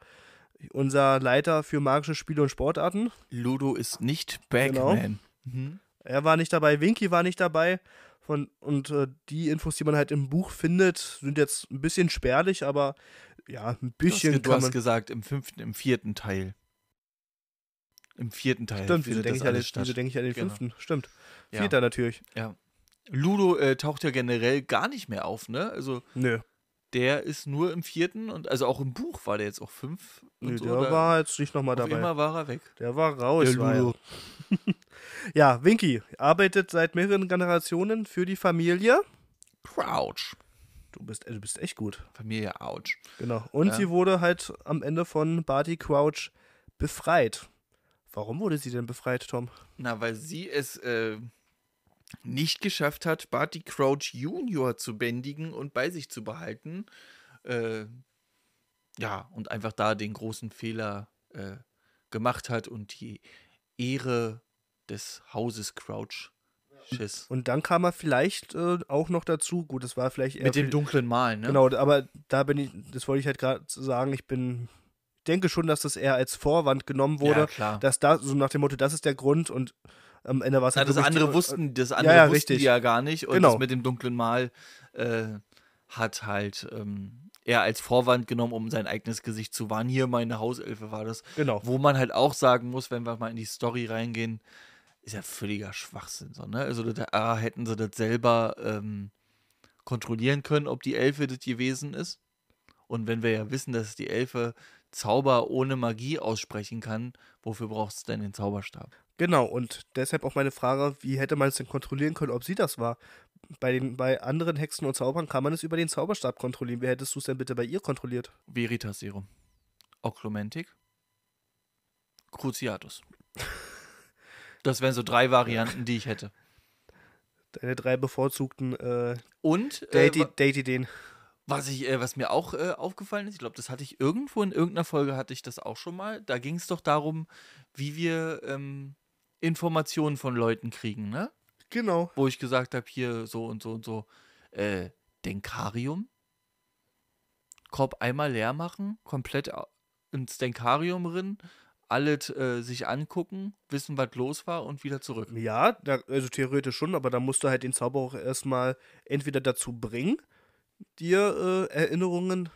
unser Leiter für magische Spiele und Sportarten. Ludo ist nicht Genau. Bagman. Mhm. Er war nicht dabei, Winky war nicht dabei. Von, und äh, die Infos, die man halt im Buch findet, sind jetzt ein bisschen spärlich, aber ja, ein bisschen du hast gesagt, im fünften, im vierten Teil. Im vierten Teil Stimmt, wieso denke ich, an den- wieso denke ich an den Genau. fünften? Stimmt. Ja. Vierter natürlich. Ja. Ludo äh, taucht ja generell gar nicht mehr auf, ne? Also Nö, der ist nur im vierten und also auch im Buch war der jetzt auch fünf. Und Nö so, der war jetzt nicht nochmal dabei. immer war er weg. Der war raus. Der war [LAUGHS] ja. ja, Winky arbeitet seit mehreren Generationen für die Familie. Crouch. Du bist, äh, du bist echt gut. Familie Ouch. Genau. Und Ja. sie wurde halt am Ende von Barty Crouch befreit. Warum wurde sie denn befreit, Tom? Na, weil sie es äh, nicht geschafft hat, Barty Crouch Junior zu bändigen und bei sich zu behalten. Äh, ja, und einfach da den großen Fehler äh, gemacht hat und die Ehre des Hauses Crouch schiss. Und dann kam er vielleicht äh, auch noch dazu. Gut, das war vielleicht eher Mit dem viel- dunklen Malen, ne? Genau, aber da bin ich, das wollte ich halt gerade sagen, ich bin, ich denke schon, dass das eher als Vorwand genommen wurde, Ja, klar. dass da, so nach dem Motto, das ist der Grund und am Ende war es halt das wirklich andere wussten, das andere ja, wussten richtig. die ja gar nicht. Und Genau. das mit dem dunklen Mal äh, hat halt ähm, eher als Vorwand genommen, um sein eigenes Gesicht zu wahren. Hier meine Hauselfe war das. Genau. Wo man halt auch sagen muss, wenn wir mal in die Story reingehen, ist ja völliger Schwachsinn. So, ne? Also da hätten sie das selber ähm, kontrollieren können, ob die Elfe das gewesen ist. Und wenn wir ja wissen, dass die Elfe Zauber ohne Magie aussprechen kann, wofür brauchst du denn den Zauberstab? Genau, und deshalb auch meine Frage, wie hätte man es denn kontrollieren können, ob sie das war? Bei, den, bei anderen Hexen und Zaubern kann man es über den Zauberstab kontrollieren. Wie hättest du es denn bitte bei ihr kontrolliert? Veritas Serum. Oklumentik. Cruciatus. [LAUGHS] Das wären so drei Varianten, die ich hätte. Deine drei bevorzugten äh, Und äh, Date-Ideen. was, ich, äh, was mir auch äh, aufgefallen ist, ich glaube, das hatte ich irgendwo in irgendeiner Folge, hatte ich das auch schon mal. Da ging es doch darum, wie wir ähm, Informationen von Leuten kriegen, ne? Genau. Wo ich gesagt habe, hier so und so und so. Äh, Denkarium. Korb einmal leer machen, komplett ins Denkarium rein, alles äh, sich angucken, wissen, was los war und wieder zurück. Ja, da, also theoretisch schon, aber da musst du halt den Zauber auch erstmal entweder dazu bringen, dir äh, Erinnerungen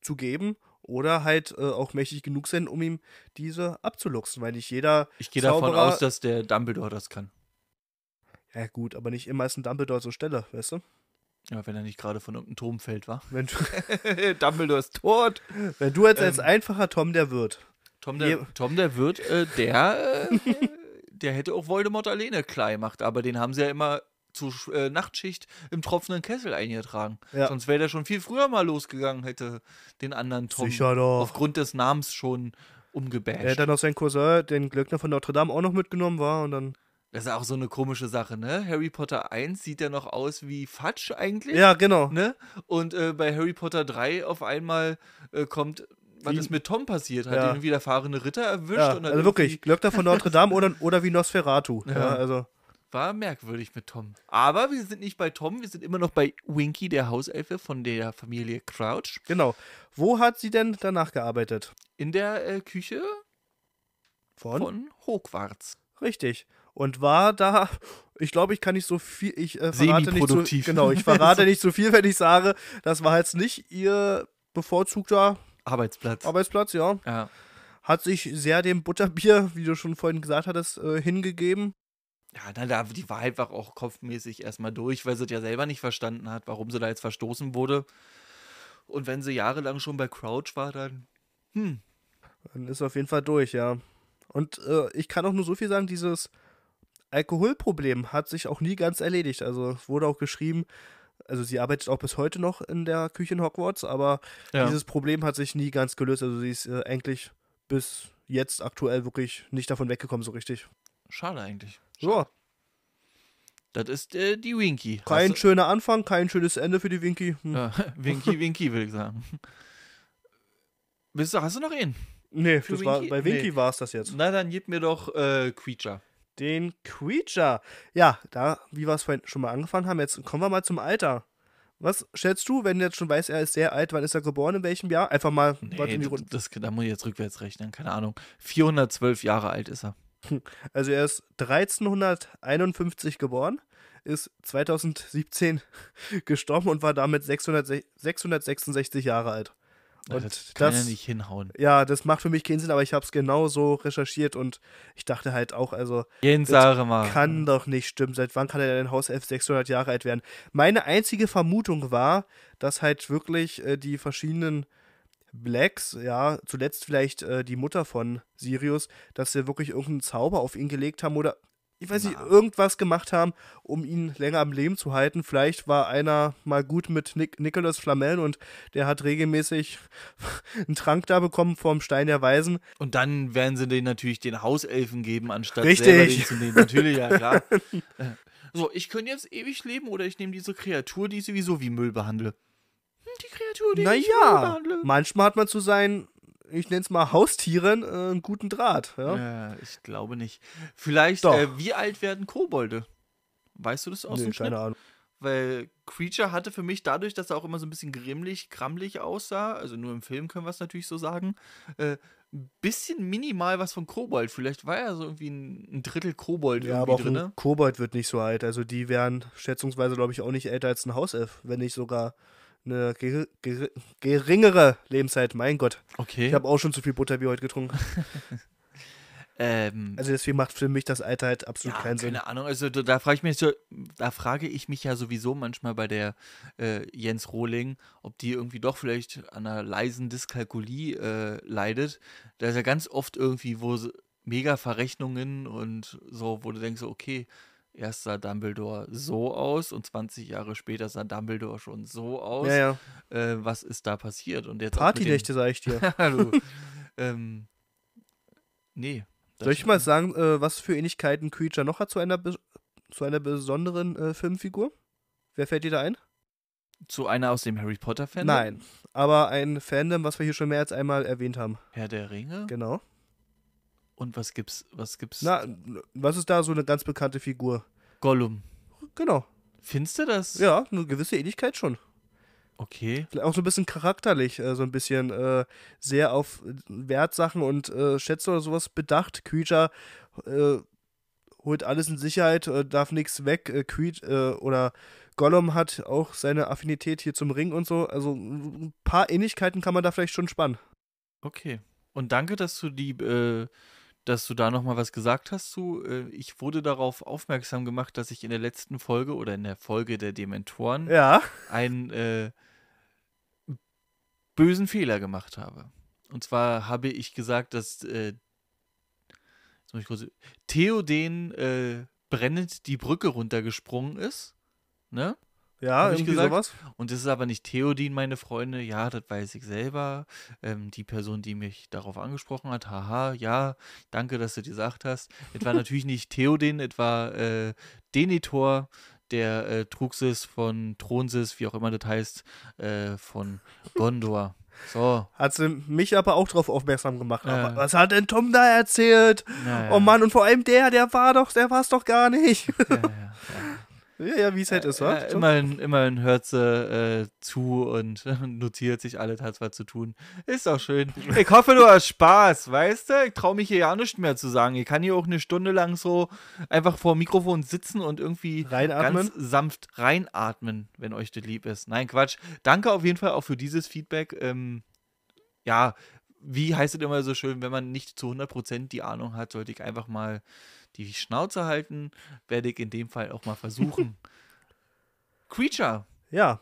zu geben oder halt äh, auch mächtig genug sein, um ihm diese abzuluxen, weil nicht jeder. Ich gehe davon aus, dass der Dumbledore das kann. Ja, gut, aber nicht immer ist ein Dumbledore zur Stelle, weißt du? Ja, wenn er nicht gerade von irgendeinem Turm fällt, war. Wenn du, [LAUGHS] Dumbledore ist tot. wenn du jetzt als Ähm. einfacher Tom der Wirt. Tom Je- der, Tom der Wirt, äh, der, äh, [LAUGHS] der hätte auch Voldemort alleine klar gemacht, aber den haben sie ja immer zur äh, Nachtschicht im tropfenden Kessel eingetragen. Ja. Sonst wäre der schon viel früher mal losgegangen, hätte den anderen Tom Sicher doch. aufgrund des Namens schon Er umgebasht. hat dann noch seinen Cousin, den Glöckner von Notre Dame, auch noch mitgenommen war und dann. Das ist auch so eine komische Sache, ne? Harry Potter 1 sieht ja noch aus wie Fatsch eigentlich. Ja, genau. Ne? Und äh, bei Harry Potter 3 auf einmal äh, kommt, was ist mit Tom passiert? Hat Ja. ihn wieder fahrende Ritter erwischt? Ja, also wirklich, Glöckner von Notre Dame oder, oder wie Nosferatu. [LAUGHS] Ja. Ja. also. War merkwürdig mit Tom. Aber wir sind nicht bei Tom, wir sind immer noch bei Winky, der Hauselfe von der Familie Crouch. Genau. Wo hat sie denn danach gearbeitet? In der äh, Küche Von? von Hogwarts. Richtig. Und war da, ich glaube, ich kann nicht so viel, ich äh, verrate nicht so, genau, ich verrate [LAUGHS] nicht so viel, wenn ich sage, das war jetzt nicht ihr bevorzugter Arbeitsplatz. Arbeitsplatz, ja. ja. Hat sich sehr dem Butterbier, wie du schon vorhin gesagt hattest, äh, hingegeben. Ja, na, da, die war einfach auch kopfmäßig erstmal durch, weil sie ja selber nicht verstanden hat, warum sie da jetzt verstoßen wurde. Und wenn sie jahrelang schon bei Crouch war, dann. Hm. Dann ist auf jeden Fall durch, ja. Und äh, ich kann auch nur so viel sagen, dieses Alkoholproblem hat sich auch nie ganz erledigt. Also es wurde auch geschrieben, also sie arbeitet auch bis heute noch in der Küche in Hogwarts, aber Ja. dieses Problem hat sich nie ganz gelöst. Also sie ist äh, eigentlich bis jetzt aktuell wirklich nicht davon weggekommen, so richtig. Schade eigentlich. So, Das ist äh, die Winky. Kein du- schöner Anfang, kein schönes Ende für die Winky. Hm. Ja, [LAUGHS] Winky, Winky, will ich sagen. Bist du, hast du noch einen? Nee, das war, Winky? bei Winky Nee. war es das jetzt. Na, dann gib mir doch äh, Creature. Den Creature. Ja, da, wie wir es vorhin schon mal angefangen haben, jetzt kommen wir mal zum Alter. Was schätzt du, wenn du jetzt schon weißt, er ist sehr alt, wann ist er geboren, in welchem Jahr? Einfach mal Nee, in die das, Runde. das, da muss ich jetzt rückwärts rechnen, keine Ahnung. 412 Jahre alt ist er. [LAUGHS] Also er ist 1351 geboren, ist 2017 [LAUGHS] gestorben und war damit 600, 666 Jahre alt. Und das kann das- ja nicht hinhauen. Ja, das macht für mich keinen Sinn, aber ich habe es genau so recherchiert und ich dachte halt auch, also Jens. Kann doch nicht stimmen. Seit wann kann er denn Hauself 600 Jahre alt werden? Meine einzige Vermutung war, dass halt wirklich äh, die verschiedenen Blacks, ja, zuletzt vielleicht äh, die Mutter von Sirius, dass sie wirklich irgendeinen Zauber auf ihn gelegt haben oder ich weiß nicht, Na. irgendwas gemacht haben, um ihn länger am Leben zu halten. Vielleicht war einer mal gut mit Nic Nicholas Flamel und der hat regelmäßig [LAUGHS] einen Trank da bekommen vom Stein der Weisen. Und dann werden sie den natürlich den Hauselfen geben, anstatt Richtig. selber den zu nehmen. Natürlich, ja klar. [LAUGHS] Äh, so, ich könnte jetzt ewig leben oder ich nehme diese Kreatur, die ich sowieso wie Müll behandle. Die Kreatur, die ich Naja, behandle. manchmal hat man zu seinen, ich nenne es mal Haustieren, äh, einen guten Draht. Ja? Ja, ich glaube nicht. Vielleicht, Doch. äh, wie alt werden Kobolde? Weißt du das aus Nee, dem keine? Ahnung. Weil Creature hatte für mich dadurch, dass er auch immer so ein bisschen grimmlich, krammlich aussah, also nur im Film können wir es natürlich so sagen, äh, ein bisschen minimal was von Kobold. Vielleicht war er so irgendwie ein, ein Drittel Kobold Ja, aber auch drin. Kobold wird nicht so alt. Also die wären schätzungsweise, glaube ich, auch nicht älter als ein Hauself, wenn nicht sogar eine ger ger geringere Lebenszeit. Mein Gott. Okay. Ich habe auch schon zu viel Butter wie heute getrunken. [LAUGHS] ähm, Also deswegen macht für mich das Alter halt absolut ja, keinen Sinn. keine Ahnung. Also da, frage ich mich so, da frage ich mich ja sowieso manchmal bei der äh, Jens Rohling, ob die irgendwie doch vielleicht an einer leisen Dyskalkulie äh, leidet. Da ist ja ganz oft irgendwie, wo mega Verrechnungen und so, wo du denkst, so, okay, erst sah Dumbledore so aus und 20 Jahre später sah Dumbledore schon so aus. Ja, ja. Äh, was ist da passiert? Und jetzt Partynächte, sag ich dir. [LAUGHS] Hallo. ähm, nee. Soll ich mal sagen, äh, was für Ähnlichkeiten Creature noch hat zu einer, zu einer besonderen äh, Filmfigur? Wer fällt dir da ein? Zu einer aus dem Harry Potter Fan? Nein. Aber ein Fandom, was wir hier schon mehr als einmal erwähnt haben. Herr der Ringe? Genau. Und was gibt's? Was gibt's? Na, was ist da so eine ganz bekannte Figur? Gollum. Genau. Findest du das? Ja, eine gewisse Ähnlichkeit schon. Okay. Auch so ein bisschen charakterlich, äh, so ein bisschen äh, sehr auf Wertsachen und äh, Schätze oder sowas bedacht. Creature äh, holt alles in Sicherheit, äh, darf nichts weg. Äh, Creed äh, oder Gollum hat auch seine Affinität hier zum Ring und so. Also ein paar Ähnlichkeiten kann man da vielleicht schon spannen. Okay. Und danke, dass du die, äh, dass du da nochmal was gesagt hast zu. Äh, ich wurde darauf aufmerksam gemacht, dass ich in der letzten Folge oder in der Folge der Dementoren Ja. einen äh, bösen Fehler gemacht habe. Und zwar habe ich gesagt, dass äh, kurz, Theoden äh, brennend die Brücke runtergesprungen ist. Ne? Ja, irgendwie gesagt? sowas. Und das ist aber nicht Theodin, meine Freunde. Ja, das weiß ich selber. Ähm, die Person, die mich darauf angesprochen hat, haha, ja, danke, dass du dir gesagt hast. Es war [LAUGHS] natürlich nicht Theodin, es war äh, Denitor, der äh, Truxis von Thronsis, wie auch immer das heißt, äh, von Gondor. So. Hat sie mich aber auch drauf aufmerksam gemacht. Ja. Was hat denn Tom da erzählt? Ja, Oh Mann, und vor allem der, der war doch, der war es doch gar nicht. Ja, ja, ja. [LAUGHS] ja, ja, wie es halt ist? Ja, immerhin, immerhin hört sie äh, zu und [LAUGHS] notiert sich alles, hat was zu tun. Ist doch schön. [LAUGHS] Ich hoffe, du hast Spaß, weißt du? Ich traue mich hier ja nicht mehr zu sagen. Ich kann hier auch eine Stunde lang so einfach vor dem Mikrofon sitzen und irgendwie Reinatmen? ganz sanft reinatmen, wenn euch das lieb ist. Nein, Quatsch. Danke auf jeden Fall auch für dieses Feedback. Ähm, ja, wie heißt es immer so schön, wenn man nicht zu 100% die Ahnung hat, sollte ich einfach mal die Schnauze halten, werde ich in dem Fall auch mal versuchen. [LAUGHS] Creature. Ja.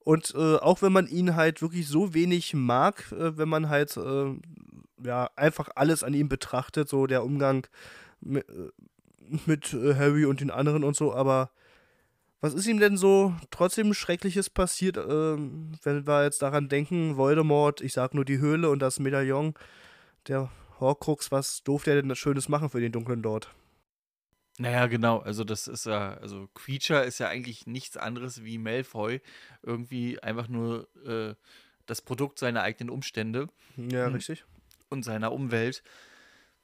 Und äh, auch wenn man ihn halt wirklich so wenig mag, äh, wenn man halt äh, ja einfach alles an ihm betrachtet, so der Umgang mit, äh, mit äh, Harry und den anderen und so, aber was ist ihm denn so trotzdem Schreckliches passiert, ähm, wenn wir jetzt daran denken, Voldemort, ich sag nur die Höhle und das Medaillon, der Horcrux, was durfte er denn Schönes machen für den Dunklen dort? Naja, genau. Also, das ist ja, also Creature ist ja eigentlich nichts anderes wie Malfoy. Irgendwie einfach nur äh, das Produkt seiner eigenen Umstände Ja, richtig. und seiner Umwelt.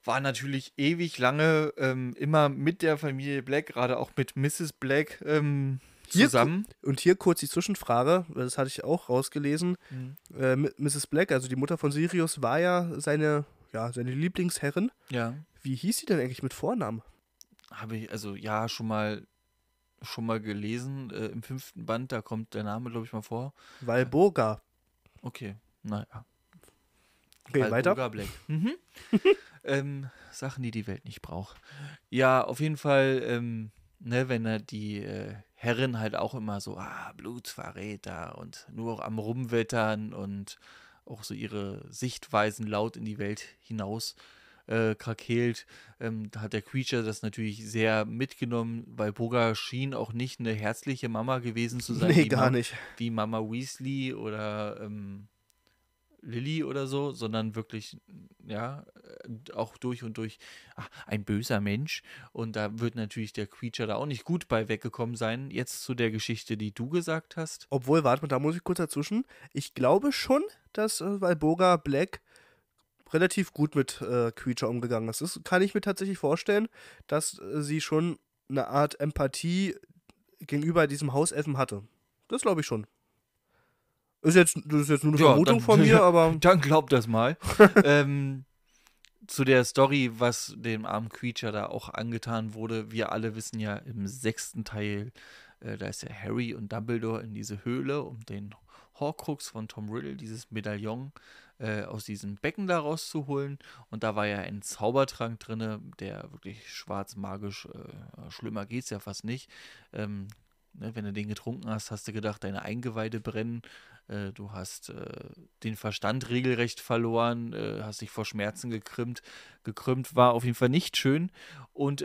War natürlich ewig lange ähm, immer mit der Familie Black, gerade auch mit Mrs. Black ähm, Hier- zusammen. Und hier kurz die Zwischenfrage, das hatte ich auch rausgelesen. Mhm. Äh, Mrs. Black, also die Mutter von Sirius, war ja seine, ja, seine Lieblingsherrin. Ja. Wie hieß sie denn eigentlich mit Vornamen? Habe ich, also ja, schon mal schon mal gelesen. Äh, Im fünften Band, da kommt der Name, glaube ich, mal vor. Valburga. Okay, naja. Okay, weiter. Valburga Black. Mhm. [LAUGHS] ähm, Sachen, die die Welt nicht braucht. Ja, auf jeden Fall, ähm, ne, wenn er die äh, Herrin halt auch immer so, ah, Blutsverräter und nur auch am Rumwettern und auch so ihre Sichtweisen laut in die Welt hinaus äh, krakeelt, ähm, da hat der Creature das natürlich sehr mitgenommen, weil Boga schien auch nicht eine herzliche Mama gewesen zu [LAUGHS] sein. Nee, wie gar Mam- nicht. wie Mama Weasley oder ähm, Lily oder so, sondern wirklich, ja, äh, auch durch und durch ach, ein böser Mensch. Und da wird natürlich der Creature da auch nicht gut bei weggekommen sein. Jetzt zu der Geschichte, die du gesagt hast. Obwohl, warte mal, da muss ich kurz dazwischen. Ich glaube schon, dass äh, Valburga Black relativ gut mit äh, Creature umgegangen ist. Das kann ich mir tatsächlich vorstellen, dass äh, sie schon eine Art Empathie gegenüber diesem Hauselfen hatte. Das glaube ich schon. Ist jetzt, das ist jetzt nur eine Ja, Vermutung dann- von mir, [LAUGHS] aber Dann glaub das mal. [LAUGHS] ähm, zu der Story, was dem armen Creature da auch angetan wurde. Wir alle wissen ja im sechsten Teil, äh, da ist ja Harry und Dumbledore in diese Höhle, um den Horcrux von Tom Riddle, dieses Medaillon, äh, aus diesem Becken da rauszuholen. Und da war ja ein Zaubertrank drin, der wirklich schwarz magisch, äh, schlimmer es ja fast nicht. Ähm, ne, wenn du den getrunken hast, hast du gedacht, deine Eingeweide brennen. Äh, du hast äh, den Verstand regelrecht verloren, hast dich vor Schmerzen gekrümmt. Gekrümmt war auf jeden Fall nicht schön. Und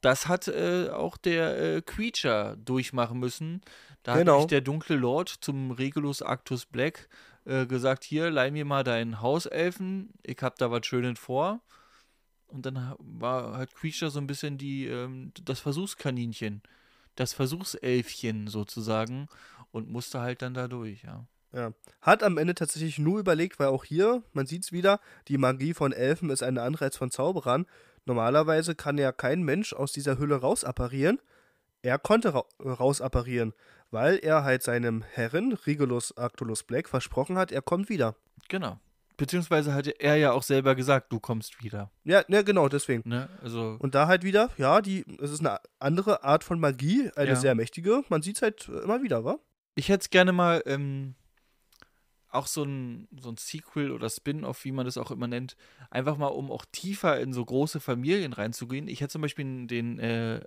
das hat äh, auch der äh, Creature durchmachen müssen. Da Genau. hat nämlich der dunkle Lord zum Regulus Actus Black äh, gesagt, hier, leih mir mal deinen Hauselfen, ich hab da was Schönes vor. Und dann war halt Creature so ein bisschen die, ähm, das Versuchskaninchen, das Versuchselfchen sozusagen und musste halt dann da durch, ja. Ja. Hat am Ende tatsächlich nur überlegt, weil auch hier, man sieht es wieder, die Magie von Elfen ist eine andere als von Zauberern. Normalerweise kann ja kein Mensch aus dieser Hülle rausapparieren. Er konnte ra rausapparieren, weil er halt seinem Herren, Regulus Arctulus Black, versprochen hat, er kommt wieder. Genau. Beziehungsweise hat er ja auch selber gesagt, du kommst wieder. Ja, ne, genau, deswegen. Ne? Also, Und da halt wieder, ja, die, es ist eine andere Art von Magie, eine Ja. sehr mächtige. Man sieht es halt äh, immer wieder, wa? ich hätte gerne mal ähm, auch so ein, so ein Sequel oder Spin-off, wie man das auch immer nennt, einfach mal, um auch tiefer in so große Familien reinzugehen. Ich hätte zum Beispiel den äh,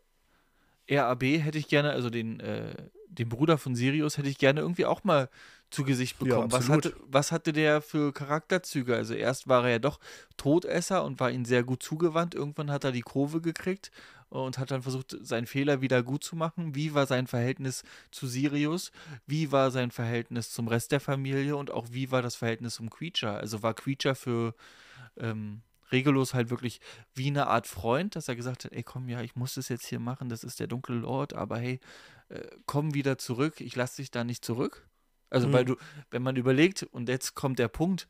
RAB, hätte ich gerne, also den, äh, den Bruder von Sirius, hätte ich gerne irgendwie auch mal zu Gesicht Ja, bekommen. was, absolut. hatte, was hatte der für Charakterzüge? Also erst war er ja doch Todesser und war ihnen sehr gut zugewandt. Irgendwann hat er die Kurve gekriegt und hat dann versucht, seinen Fehler wieder gut zu machen. Wie war sein Verhältnis zu Sirius? Wie war sein Verhältnis zum Rest der Familie? Und auch wie war das Verhältnis zum Creature? Also war Creature für ähm, Regulus halt wirklich wie eine Art Freund, dass er gesagt hat, ey komm, ja, ich muss das jetzt hier machen, das ist der dunkle Lord, aber hey, äh, komm wieder zurück, ich lasse dich da nicht zurück. Also, Mhm. weil du, wenn man überlegt, und jetzt kommt der Punkt,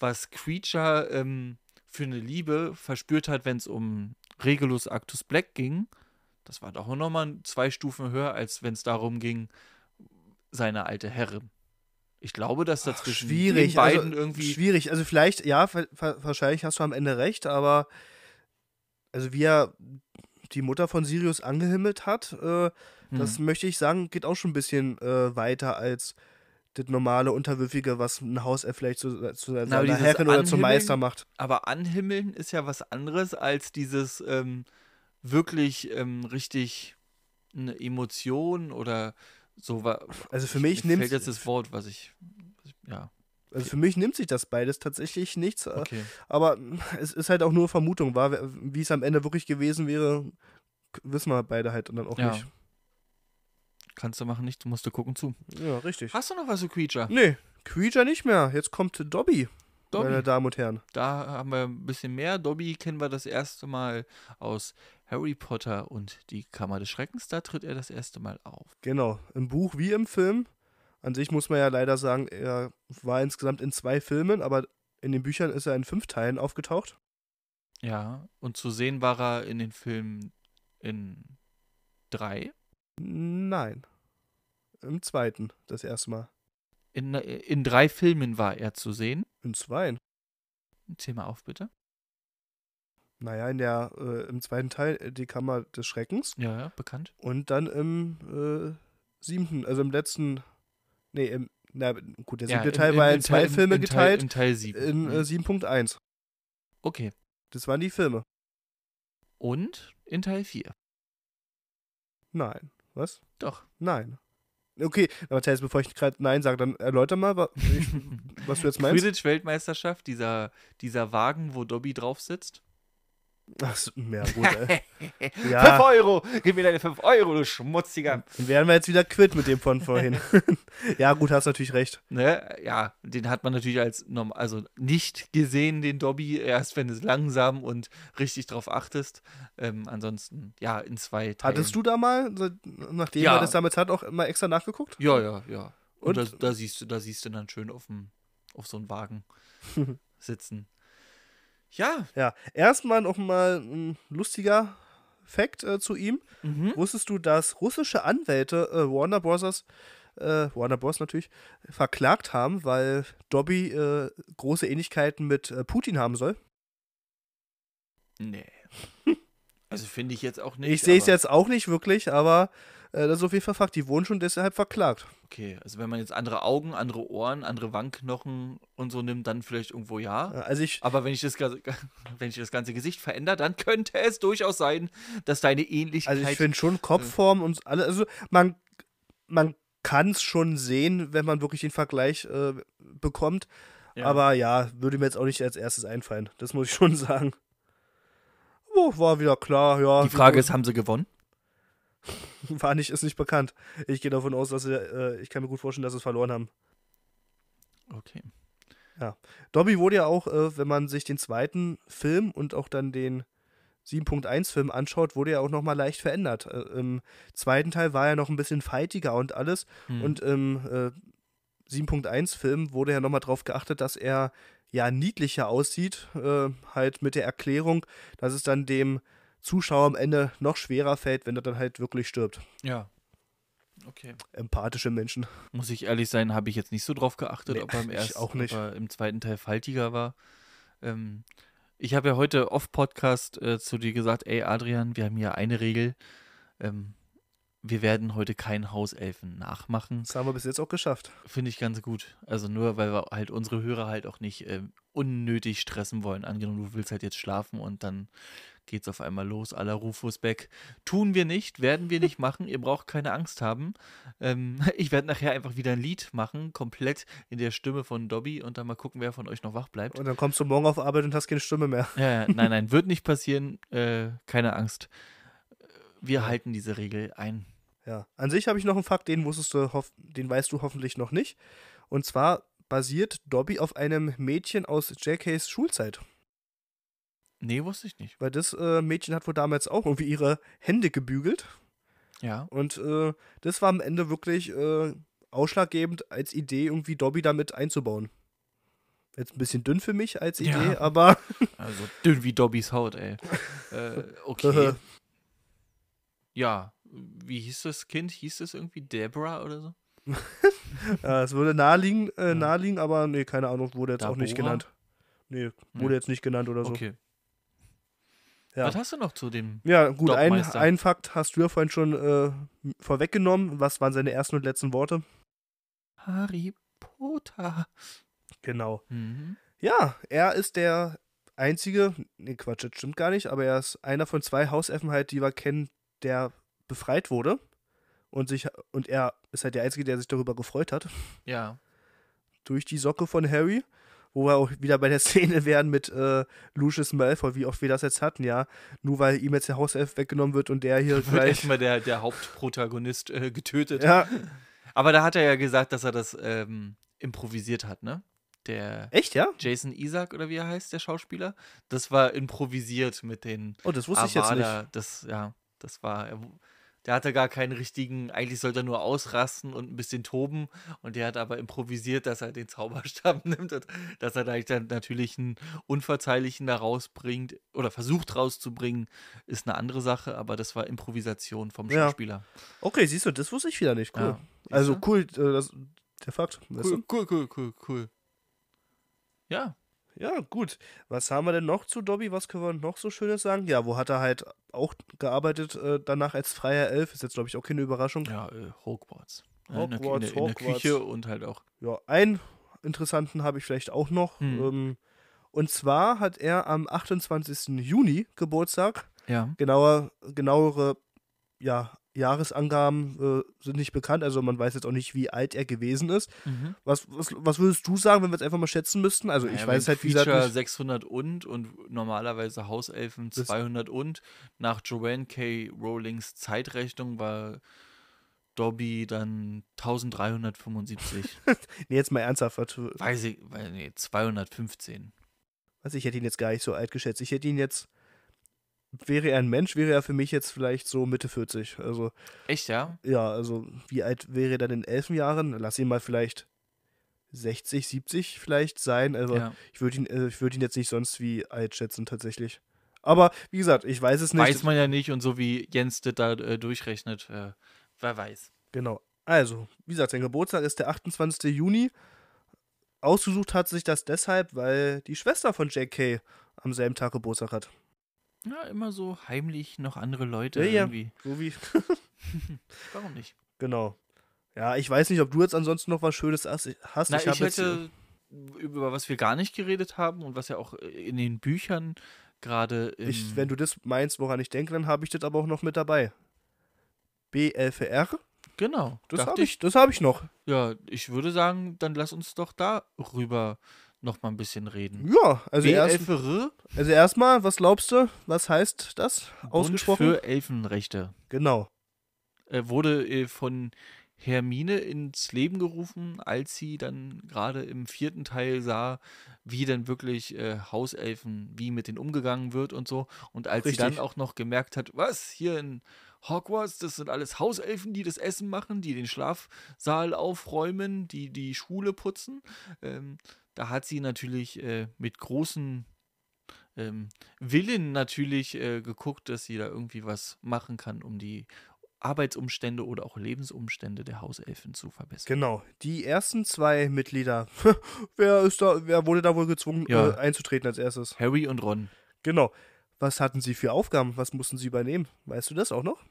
was Creature ähm, für eine Liebe verspürt hat, wenn es um Regulus Actus Black ging, das war doch nochmal zwei Stufen höher, als wenn es darum ging, seine alte Herrin. Ich glaube, dass da Ach, schwierig, den beiden also, irgendwie. Schwierig, also vielleicht, ja, wa- wa- wahrscheinlich hast du am Ende recht, aber also wie er die Mutter von Sirius angehimmelt hat, äh, das Hm. möchte ich sagen, geht auch schon ein bisschen äh, weiter als das normale Unterwürfige, was ein Hauself vielleicht zu, zu Na, seiner Herrin oder zum Meister macht. Aber anhimmeln ist ja was anderes als dieses ähm, wirklich ähm, richtig eine Emotion oder so war. Also für mich nimmt fällt jetzt das Wort, was ich. Was ich ja, also für mich nimmt sich das beides tatsächlich nichts, äh, okay. aber es ist halt auch nur Vermutung, war, wie es am Ende wirklich gewesen wäre, wissen wir beide halt dann auch Ja. nicht. Kannst du machen, nicht, du musst du gucken zu. Ja, richtig. Hast du noch was zu Creature? Nee, Creature nicht mehr. Jetzt kommt Dobby, Dobby. meine Damen und Herren. Da haben wir ein bisschen mehr. Dobby kennen wir das erste Mal aus Harry Potter und die Kammer des Schreckens. Da tritt er das erste Mal auf. Genau, im Buch wie im Film. An sich muss man ja leider sagen, er war insgesamt in zwei Filmen, aber in den Büchern ist er in fünf Teilen aufgetaucht. Ja, und zu sehen war er in den Filmen in drei. Nein. Im zweiten, das erste Mal. In, in drei Filmen war er zu sehen. In zweien. Zähl mal auf, bitte. Naja, in der, äh, im zweiten Teil äh, die Kammer des Schreckens Ja, ja, bekannt. und dann im äh, siebten, also im letzten, nee, im, na gut, der Ja, siebte im- Teil im- war im in zwei Teil- Filme in Teil- geteilt, In Teil 7. in äh, 7.1. okay. Das waren die Filme. Und in Teil 4. Nein. Was? Doch. Nein. Okay, aber Matthias, bevor ich gerade Nein sage, dann erläuter mal, wa- ich, [LAUGHS] was du jetzt meinst. Quidditch-Weltmeisterschaft, dieser, dieser Wagen, wo Dobby drauf sitzt. Ach, so, [LAUGHS] ja, gut, ey. 5 Ja. Euro! Gib mir deine 5 Euro, du Schmutziger! Dann wären wir jetzt wieder quitt mit dem von vorhin. [LAUGHS] ja, gut, hast natürlich recht. Ne? Ja, den hat man natürlich als norm also nicht gesehen, den Dobby, erst wenn du langsam und richtig drauf achtest. Ähm, ansonsten, ja, in zwei Teilen. Hattest du da mal, nachdem Ja. er das damals hat, auch mal extra nachgeguckt? Ja, ja, ja. Und, Und- da, da siehst du, da siehst du dann schön auf, dem, auf so einem Wagen [LAUGHS] sitzen. Ja. Ja, erstmal noch mal ein lustiger Fact äh, zu ihm. Mhm. Wusstest du, dass russische Anwälte äh, Warner Bros. Äh, Warner Bros. natürlich verklagt haben, weil Dobby äh, große Ähnlichkeiten mit äh, Putin haben soll? Nee. [LAUGHS] Also finde ich jetzt auch nicht. Ich sehe es jetzt auch nicht wirklich, aber das ist auf jeden Fall Fakt. Die wurden schon deshalb verklagt. Okay, also wenn man jetzt andere Augen, andere Ohren, andere Wangenknochen und so nimmt, dann vielleicht irgendwo ja. Äh, Also ich, Aber wenn ich das, [LAUGHS] wenn ich das ganze Gesicht verändere, dann könnte es durchaus sein, dass deine Ähnlichkeit. also ich finde schon Kopfform und alles, also man, man kann es schon sehen, wenn man wirklich den Vergleich äh, bekommt. Ja. Aber ja, würde mir jetzt auch nicht als erstes einfallen. Das muss ich schon [LAUGHS] sagen. Oh, war wieder klar, ja. Die Frage ist, haben sie gewonnen? [LAUGHS] war nicht, ist nicht bekannt. Ich gehe davon aus, dass sie, äh, ich kann mir gut vorstellen, dass sie es verloren haben. Okay. Dobby wurde ja auch, äh, wenn man sich den zweiten Film und auch dann den 7.1 Film anschaut, wurde er auch nochmal leicht verändert. Äh, Im zweiten Teil war er noch ein bisschen fightiger und alles. Hm. Und im äh, 7.1 Film wurde ja nochmal darauf geachtet, dass er ja niedlicher aussieht. Äh, halt mit der Erklärung, dass es dann dem Zuschauer am Ende noch schwerer fällt, wenn er dann halt wirklich stirbt. ja. Okay. Empathische Menschen. Muss ich ehrlich sein, habe ich jetzt nicht so drauf geachtet, Nee, ob er im ersten, auch nicht. im zweiten Teil faltiger war. Ähm, ich habe ja heute off-Podcast äh, zu dir gesagt, ey Adrian, wir haben hier eine Regel. Ähm, wir werden heute keinen Hauselfen nachmachen. Das haben wir bis jetzt auch geschafft. Finde ich ganz gut. Also nur, weil wir halt unsere Hörer halt auch nicht ähm, unnötig stressen wollen. Angenommen, du willst halt jetzt schlafen und dann geht's auf einmal los, à la Rufus Beck. Tun wir nicht, werden wir nicht machen. Ihr braucht keine Angst haben. Ähm, [LAUGHS] ich werde nachher einfach wieder ein Lied machen, komplett in der Stimme von Dobby und dann mal gucken, wer von euch noch wach bleibt. Und dann kommst du morgen auf Arbeit und hast keine Stimme mehr. Ja, nein, nein, [LAUGHS] wird nicht passieren. Äh, keine Angst. Wir halten diese Regel ein. Ja. An sich habe ich noch einen Fakt, den wusstest du, den weißt du hoffentlich noch nicht. Und zwar basiert Dobby auf einem Mädchen aus JKs Schulzeit. Nee, wusste ich nicht. Weil das äh, Mädchen hat wohl damals auch irgendwie ihre Hände gebügelt. Ja. Und äh, das war am Ende wirklich äh, ausschlaggebend als Idee, irgendwie Dobby damit einzubauen. Jetzt ein bisschen dünn für mich als Idee, Ja. aber [LAUGHS] Also dünn wie Dobbys Haut, ey. [LAUGHS] äh, okay. Ja, wie hieß das Kind? Hieß das irgendwie Deborah oder so? [LAUGHS] ja, es würde naheliegen, äh, naheliegen, aber nee, keine Ahnung, wurde jetzt auch nicht Dabora? genannt. Nee, wurde jetzt nicht genannt oder so. Okay. Ja. Was hast du noch zu dem? Ja, gut, ein, Dogmeister. ein Fakt hast du ja vorhin schon äh, vorweggenommen. Was waren seine ersten und letzten Worte? Harry Potter. Genau. Mhm. Ja, er ist der einzige, nee, Quatsch, das stimmt gar nicht, aber er ist einer von zwei Hauselfen halt, die wir kennen, der befreit wurde. Und, sich, und er ist halt der Einzige, der sich darüber gefreut hat. Ja. Durch die Socke von Harry. Wo wir auch wieder bei der [LAUGHS] Szene wären mit äh, Lucius Malfoy, wie oft wir das jetzt hatten, ja. Nur weil ihm jetzt der Hauself weggenommen wird und der hier Wird gleich. erstmal der, der Hauptprotagonist äh, getötet. Ja, Aber da hat er ja gesagt, dass er das ähm, improvisiert hat, ne? Der echt, ja? Jason Isaac oder wie er heißt, der Schauspieler. Das war improvisiert mit den Oh, das wusste ich jetzt nicht. Avada. Das, ja, das war. er- Der hatte gar keinen richtigen, eigentlich sollte er nur ausrasten und ein bisschen toben. Und der hat aber improvisiert, dass er den Zauberstab [LAUGHS] nimmt und dass er da dann natürlich einen Unverzeihlichen da rausbringt oder versucht rauszubringen, ist eine andere Sache, aber das war Improvisation vom Ja. Schauspieler. Okay, siehst du, das wusste ich wieder nicht. Cool. Ja, also cool, äh, das, der Fakt. Cool, cool, cool, cool, cool. Ja? Ja, gut. Was haben wir denn noch zu Dobby? Was können wir noch so Schönes sagen? Ja, wo hat er halt auch gearbeitet, äh, danach als freier Elf? Ist jetzt, glaube ich, auch keine Überraschung. ja, äh, Hogwarts. Ja, in, der, in, Hogwarts, der, in der Hogwarts. Küche und halt auch. Ja, einen interessanten habe ich vielleicht auch noch. Hm. Ähm, und zwar hat er am 28. Juni Geburtstag. Ja. Genauer, genauere ja, Jahresangaben äh, sind nicht bekannt, also man weiß jetzt auch nicht, wie alt er gewesen ist. Mhm. Was, was, was würdest du sagen, wenn wir jetzt einfach mal schätzen müssten? Also ich Ja, weiß halt, wie gesagt, nicht. 600 und und normalerweise Hauselfen Das- 200 und. Nach Joanne K. Rowlings Zeitrechnung war Dobby dann 1375. [LAUGHS] Nee, jetzt mal ernsthaft. Weiß ich, weil, nee, 215. was, ich hätte ihn jetzt gar nicht so alt geschätzt. Ich hätte ihn jetzt, wäre er ein Mensch, wäre er für mich jetzt vielleicht so Mitte 40. Also, Echt, ja? ja, also wie alt wäre er dann in elf Jahren? Lass ihn mal vielleicht 60, 70 vielleicht sein. Also ja. ich würde ihn, ich würde ihn jetzt nicht sonst wie alt schätzen tatsächlich. Aber wie gesagt, ich weiß es nicht. Weiß man ja nicht und so wie Jens das da äh, durchrechnet, äh, wer weiß. Genau. Also, wie gesagt, sein Geburtstag ist der 28. Juni. Ausgesucht hat sich das deshalb, weil die Schwester von JK am selben Tag Geburtstag hat. Ja, immer so heimlich noch andere Leute Ja, ja. irgendwie. So wie. [LAUGHS] Warum nicht? Genau. Ja, ich weiß nicht, ob du jetzt ansonsten noch was Schönes hast. hast. Na, ich, hab jetzt- hätte, über was wir gar nicht geredet haben und was ja auch in den Büchern gerade. Ich, wenn du das meinst, woran ich denke, dann habe ich das aber auch noch mit dabei. BLVR, genau, das habe ich, das habe ich noch. Ja, ich würde sagen, dann lass uns doch darüber noch mal ein bisschen reden. Ja, also, erst, also erstmal, was glaubst du, was heißt das ausgesprochen? Bund für Elfenrechte. Genau. äh, wurde äh, von Hermine ins Leben gerufen, als sie dann gerade im vierten Teil sah, wie dann wirklich äh, Hauselfen, wie mit denen umgegangen wird und so. Und als sie Richtig. dann auch noch gemerkt hat, was, hier in Hogwarts, das sind alles Hauselfen, die das Essen machen, die den Schlafsaal aufräumen, die die Schule putzen. Ähm, da hat sie natürlich äh, mit großen ähm, Willen natürlich äh, geguckt, dass sie da irgendwie was machen kann, um die Arbeitsumstände oder auch Lebensumstände der Hauselfen zu verbessern. Genau. Die ersten zwei Mitglieder. [LAUGHS] wer ist da, wer wurde da wohl gezwungen, Ja. äh, einzutreten als erstes? Harry und Ron. Genau. Was hatten sie für Aufgaben? Was mussten sie übernehmen? Weißt du das auch noch?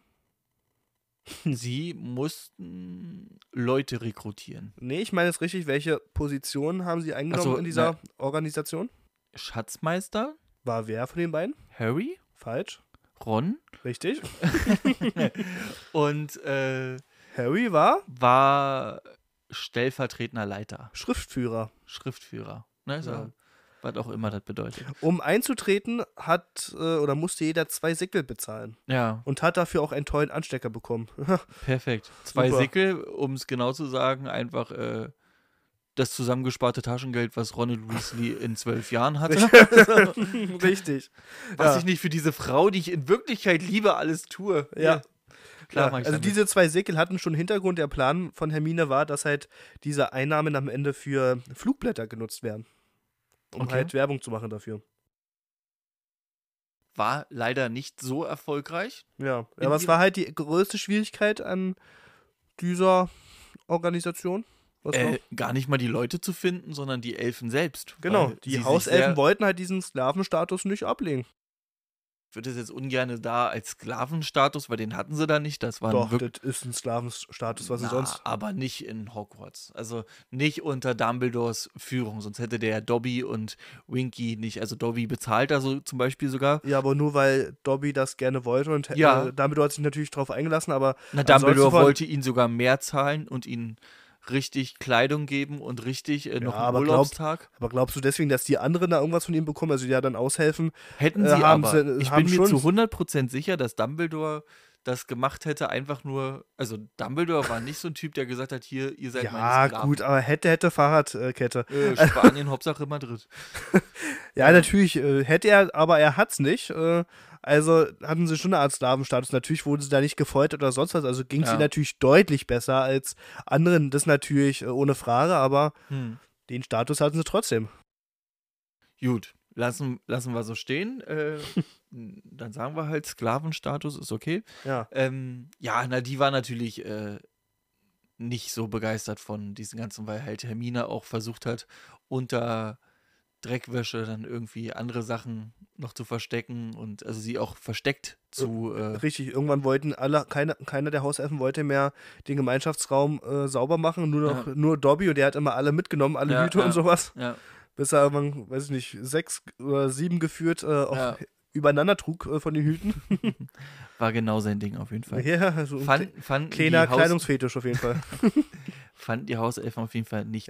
[LAUGHS] Sie mussten Leute rekrutieren. Nee, ich meine es richtig. Welche Positionen haben sie eingenommen so, in dieser na- Organisation? Schatzmeister, War wer von den beiden? Harry, Falsch. Ron Richtig. [LAUGHS] und äh, Harry war war stellvertretender Leiter, Schriftführer. Schriftführer. Ne, so, Ja. Was auch immer das bedeutet. Um einzutreten, hat äh, oder musste jeder zwei Sickel bezahlen Ja, und hat dafür auch einen tollen Anstecker bekommen. [LAUGHS] perfekt. Zwei Super. Sickel, um es genau zu sagen, einfach äh, das zusammengesparte Taschengeld, was Ronald Weasley [LAUGHS] in zwölf Jahren hatte. [LAUGHS] Richtig. Was Ja. ich nicht für diese Frau, die ich in Wirklichkeit liebe, alles tue. Ja. Klar, ja, also damit. diese zwei Sickel hatten schon Hintergrund. Der Plan von Hermine war, dass halt diese Einnahmen am Ende für Flugblätter genutzt werden. Um Okay. halt Werbung zu machen dafür. war leider nicht so erfolgreich. Ja, aber es war halt die größte Schwierigkeit an dieser Organisation. Äh, gar nicht mal die Leute zu finden, sondern die Elfen selbst. Genau, die Hauselfen wollten halt diesen Sklavenstatus nicht ablegen. Würde es jetzt ungern da als Sklavenstatus, weil den hatten sie da nicht. Das war Doch, wirklich. das ist ein Sklavenstatus, was Na, denn sonst? Aber nicht in Hogwarts. Also nicht unter Dumbledores Führung. Sonst hätte der Dobby und Winky nicht. Also Dobby bezahlt da so zum Beispiel sogar. Ja, aber nur weil Dobby das gerne wollte und äh, Ja. Dumbledore hat sich natürlich drauf eingelassen, aber Na, Dumbledore wollte ihnen sogar mehr zahlen und ihnen richtig Kleidung geben und richtig äh, noch Ja, einen Urlaubstag. Aber glaubst du deswegen, dass die anderen da irgendwas von ihm bekommen, also die ja dann aushelfen? Hätten äh, sie haben aber. sie- ich haben bin mir zu 100% sicher, dass Dumbledore das gemacht hätte, einfach nur. Also, Dumbledore war nicht so ein Typ, der gesagt hat: Hier, ihr seid Ja, meine Sklaven. gut, aber hätte, hätte Fahrradkette. Äh, Spanien, [LAUGHS] Hauptsache Madrid. Ja, natürlich äh, hätte er, aber er hat's nicht. Also hatten sie schon eine Art Sklavenstatus. Natürlich wurden sie da nicht gefoltert oder sonst was. Also ging es Ja. ihnen natürlich deutlich besser als anderen. Das natürlich äh, ohne Frage, aber Hm. den Status hatten sie trotzdem. Gut, lassen, lassen wir so stehen. Äh, [LAUGHS] dann sagen wir halt, Sklavenstatus ist okay. Ja. Ähm, ja, na, die war natürlich äh, nicht so begeistert von diesen ganzen, weil halt Hermine auch versucht hat, unter Dreckwäsche dann irgendwie andere Sachen noch zu verstecken und also sie auch versteckt zu. Äh, Richtig, irgendwann wollten alle, keine, keiner der Hauselfen wollte mehr den Gemeinschaftsraum äh, sauber machen, nur noch Ja. nur Dobby und der hat immer alle mitgenommen, alle Ja, Hüte ja. und sowas. ja, Bis er irgendwann, weiß ich nicht, sechs oder sieben geführt äh, auch übereinander trug äh, von den Hüten. [LAUGHS] war genau sein Ding auf jeden Fall. ja, so Fand, fanden, kleiner Kleidungsfetisch auf jeden Fall. [LAUGHS] fanden die Hauselfen auf jeden Fall nicht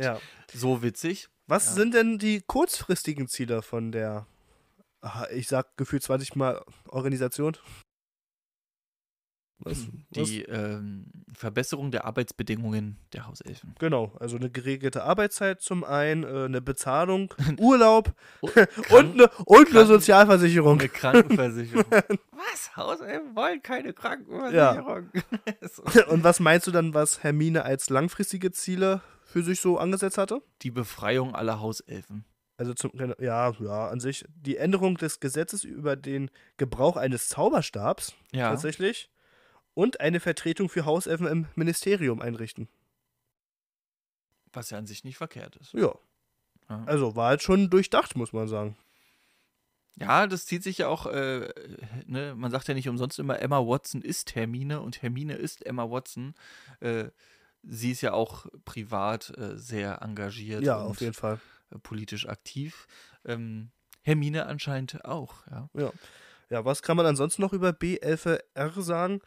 so witzig. Was Ja. sind denn die kurzfristigen Ziele von der, ah, ich sag gefühlt 20 Mal Organisation? Was, was? Die ähm, Verbesserung der Arbeitsbedingungen der Hauselfen. Genau, also eine geregelte Arbeitszeit zum einen, äh, eine Bezahlung, [LAUGHS] Urlaub und Krank- [LAUGHS] eine, und eine Sozialversicherung. Eine Krankenversicherung. [LAUGHS] Was? Hauselfen wollen keine Krankenversicherung. So. Und was meinst du dann, was Hermine als langfristige Ziele für sich so angesetzt hatte? Die Befreiung aller Hauselfen. Also zum, ja, ja, an sich die Änderung des Gesetzes über den Gebrauch eines Zauberstabs Ja. tatsächlich und eine Vertretung für Hauselfen im Ministerium einrichten. Was ja an sich nicht verkehrt ist. Ja, Ja. also war halt schon durchdacht, muss man sagen. Ja, das zieht sich ja auch, äh, ne, man sagt ja nicht umsonst immer, Emma Watson ist Hermine und Hermine ist Emma Watson. Äh, sie ist ja auch privat äh, sehr engagiert Ja, und auf jeden Fall. äh, politisch aktiv. Ähm, Hermine anscheinend auch, ja. Ja. Ja, was kann man ansonsten noch über B11R sagen?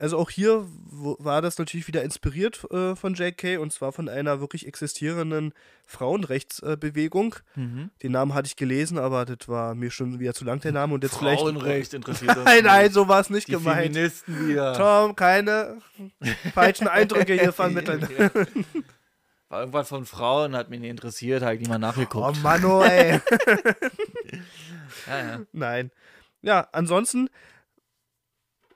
Also auch hier war das natürlich wieder inspiriert äh, von JK und zwar von einer wirklich existierenden Frauenrechtsbewegung. Mhm. Den Namen hatte ich gelesen, aber das war mir schon wieder zu lang der Name und jetzt vielleicht. Frauenrecht interessiert [LAUGHS] uns Nein, nein, so war es nicht Die gemeint. Feministen wieder. Tom, keine falschen Eindrücke hier vermitteln. [LAUGHS] War irgendwas von Frauen, hat mich nicht interessiert, habe ich nicht mal Oh nachgeguckt. Mann, oh, ey. [LAUGHS] ja, ja. Nein. Ja, ansonsten.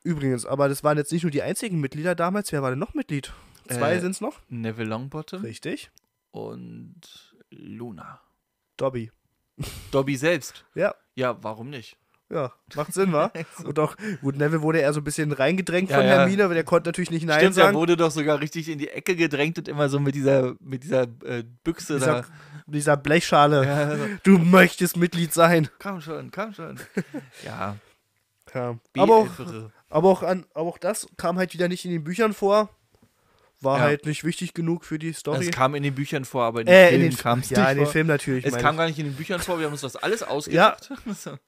Übrigens, aber das waren jetzt nicht nur die einzigen Mitglieder damals. Wer war denn noch Mitglied? Zwei Äh, sind es noch? Neville Longbottom Richtig. und Luna. Dobby. Dobby selbst. [LAUGHS] Ja, Ja, warum nicht? ja, macht Sinn, wa? [LAUGHS] Und auch, gut, Neville wurde eher so ein bisschen reingedrängt Ja, von ja. Hermine, weil der konnte natürlich nicht Nein Stimmt, er sagen. wurde doch sogar richtig in die Ecke gedrängt und immer so mit dieser, mit dieser äh, Büchse Dieser, da. dieser Blechschale. Ja, also, Du möchtest Mitglied sein. komm schon, komm schon. [LAUGHS] Ja, Ja. Aber, auch, B11. Aber, auch an, aber auch das kam halt wieder nicht in den Büchern vor. War Ja. halt nicht wichtig genug für die Story. Es kam in den Büchern vor, aber in den äh, Filmen kam es ja, nicht in den vor. Film natürlich. Es kam ich. gar nicht in den Büchern vor, wir haben uns das alles ausgedacht. [LAUGHS] So.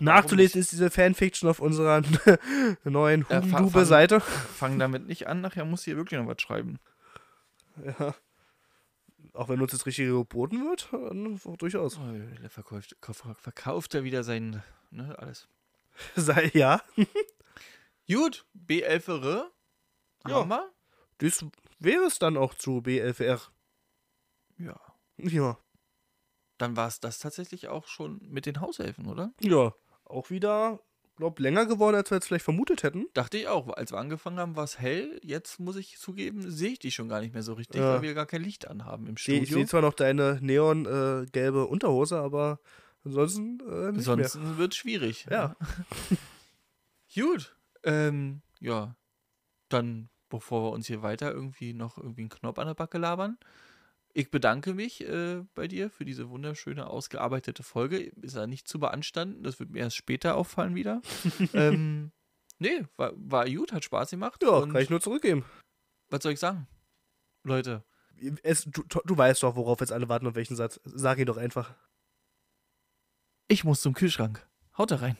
Nachzulesen ist diese Fanfiction auf unserer [LAUGHS] neuen Ja, fa- Hugendube-Seite. Fang damit nicht an, nachher muss hier wirklich noch was schreiben. Ja. Auch wenn uns das Richtige geboten wird, dann durchaus. Oh, verkauft, verkauft er wieder sein, ne, alles. [LAUGHS] Sei, ja, Gut, B11 Ja. haben wir. das wäre es dann auch zu B11R. Ja. Ja. Dann war es das tatsächlich auch schon mit den Hauselfen, oder? Ja. Auch wieder, glaub, länger geworden, als wir jetzt vielleicht vermutet hätten. Dachte ich auch. Als wir angefangen haben, war es hell. Jetzt muss ich zugeben, sehe ich die schon gar nicht mehr so richtig, Ja. weil wir gar kein Licht anhaben im Seh- Ich Studio. sehe zwar noch deine neon-gelbe Unterhose, aber ansonsten äh, nicht Sonst wird es schwierig. mehr. Ja. [LAUGHS] Gut. Ähm, ja. Dann, bevor wir uns hier weiter irgendwie noch irgendwie einen Knopf an der Backe labern. Ich bedanke mich äh, bei dir für diese wunderschöne, ausgearbeitete Folge. Ist ja nicht zu beanstanden. Das wird mir erst später auffallen wieder. [LAUGHS] ähm, nee, war, war gut, hat Spaß gemacht. Ja, kann ich nur zurückgeben. was soll ich sagen? Leute, Es, du, du weißt doch, worauf jetzt alle warten und welchen Satz. Sag ihn doch einfach. ich muss zum Kühlschrank. Haut da rein.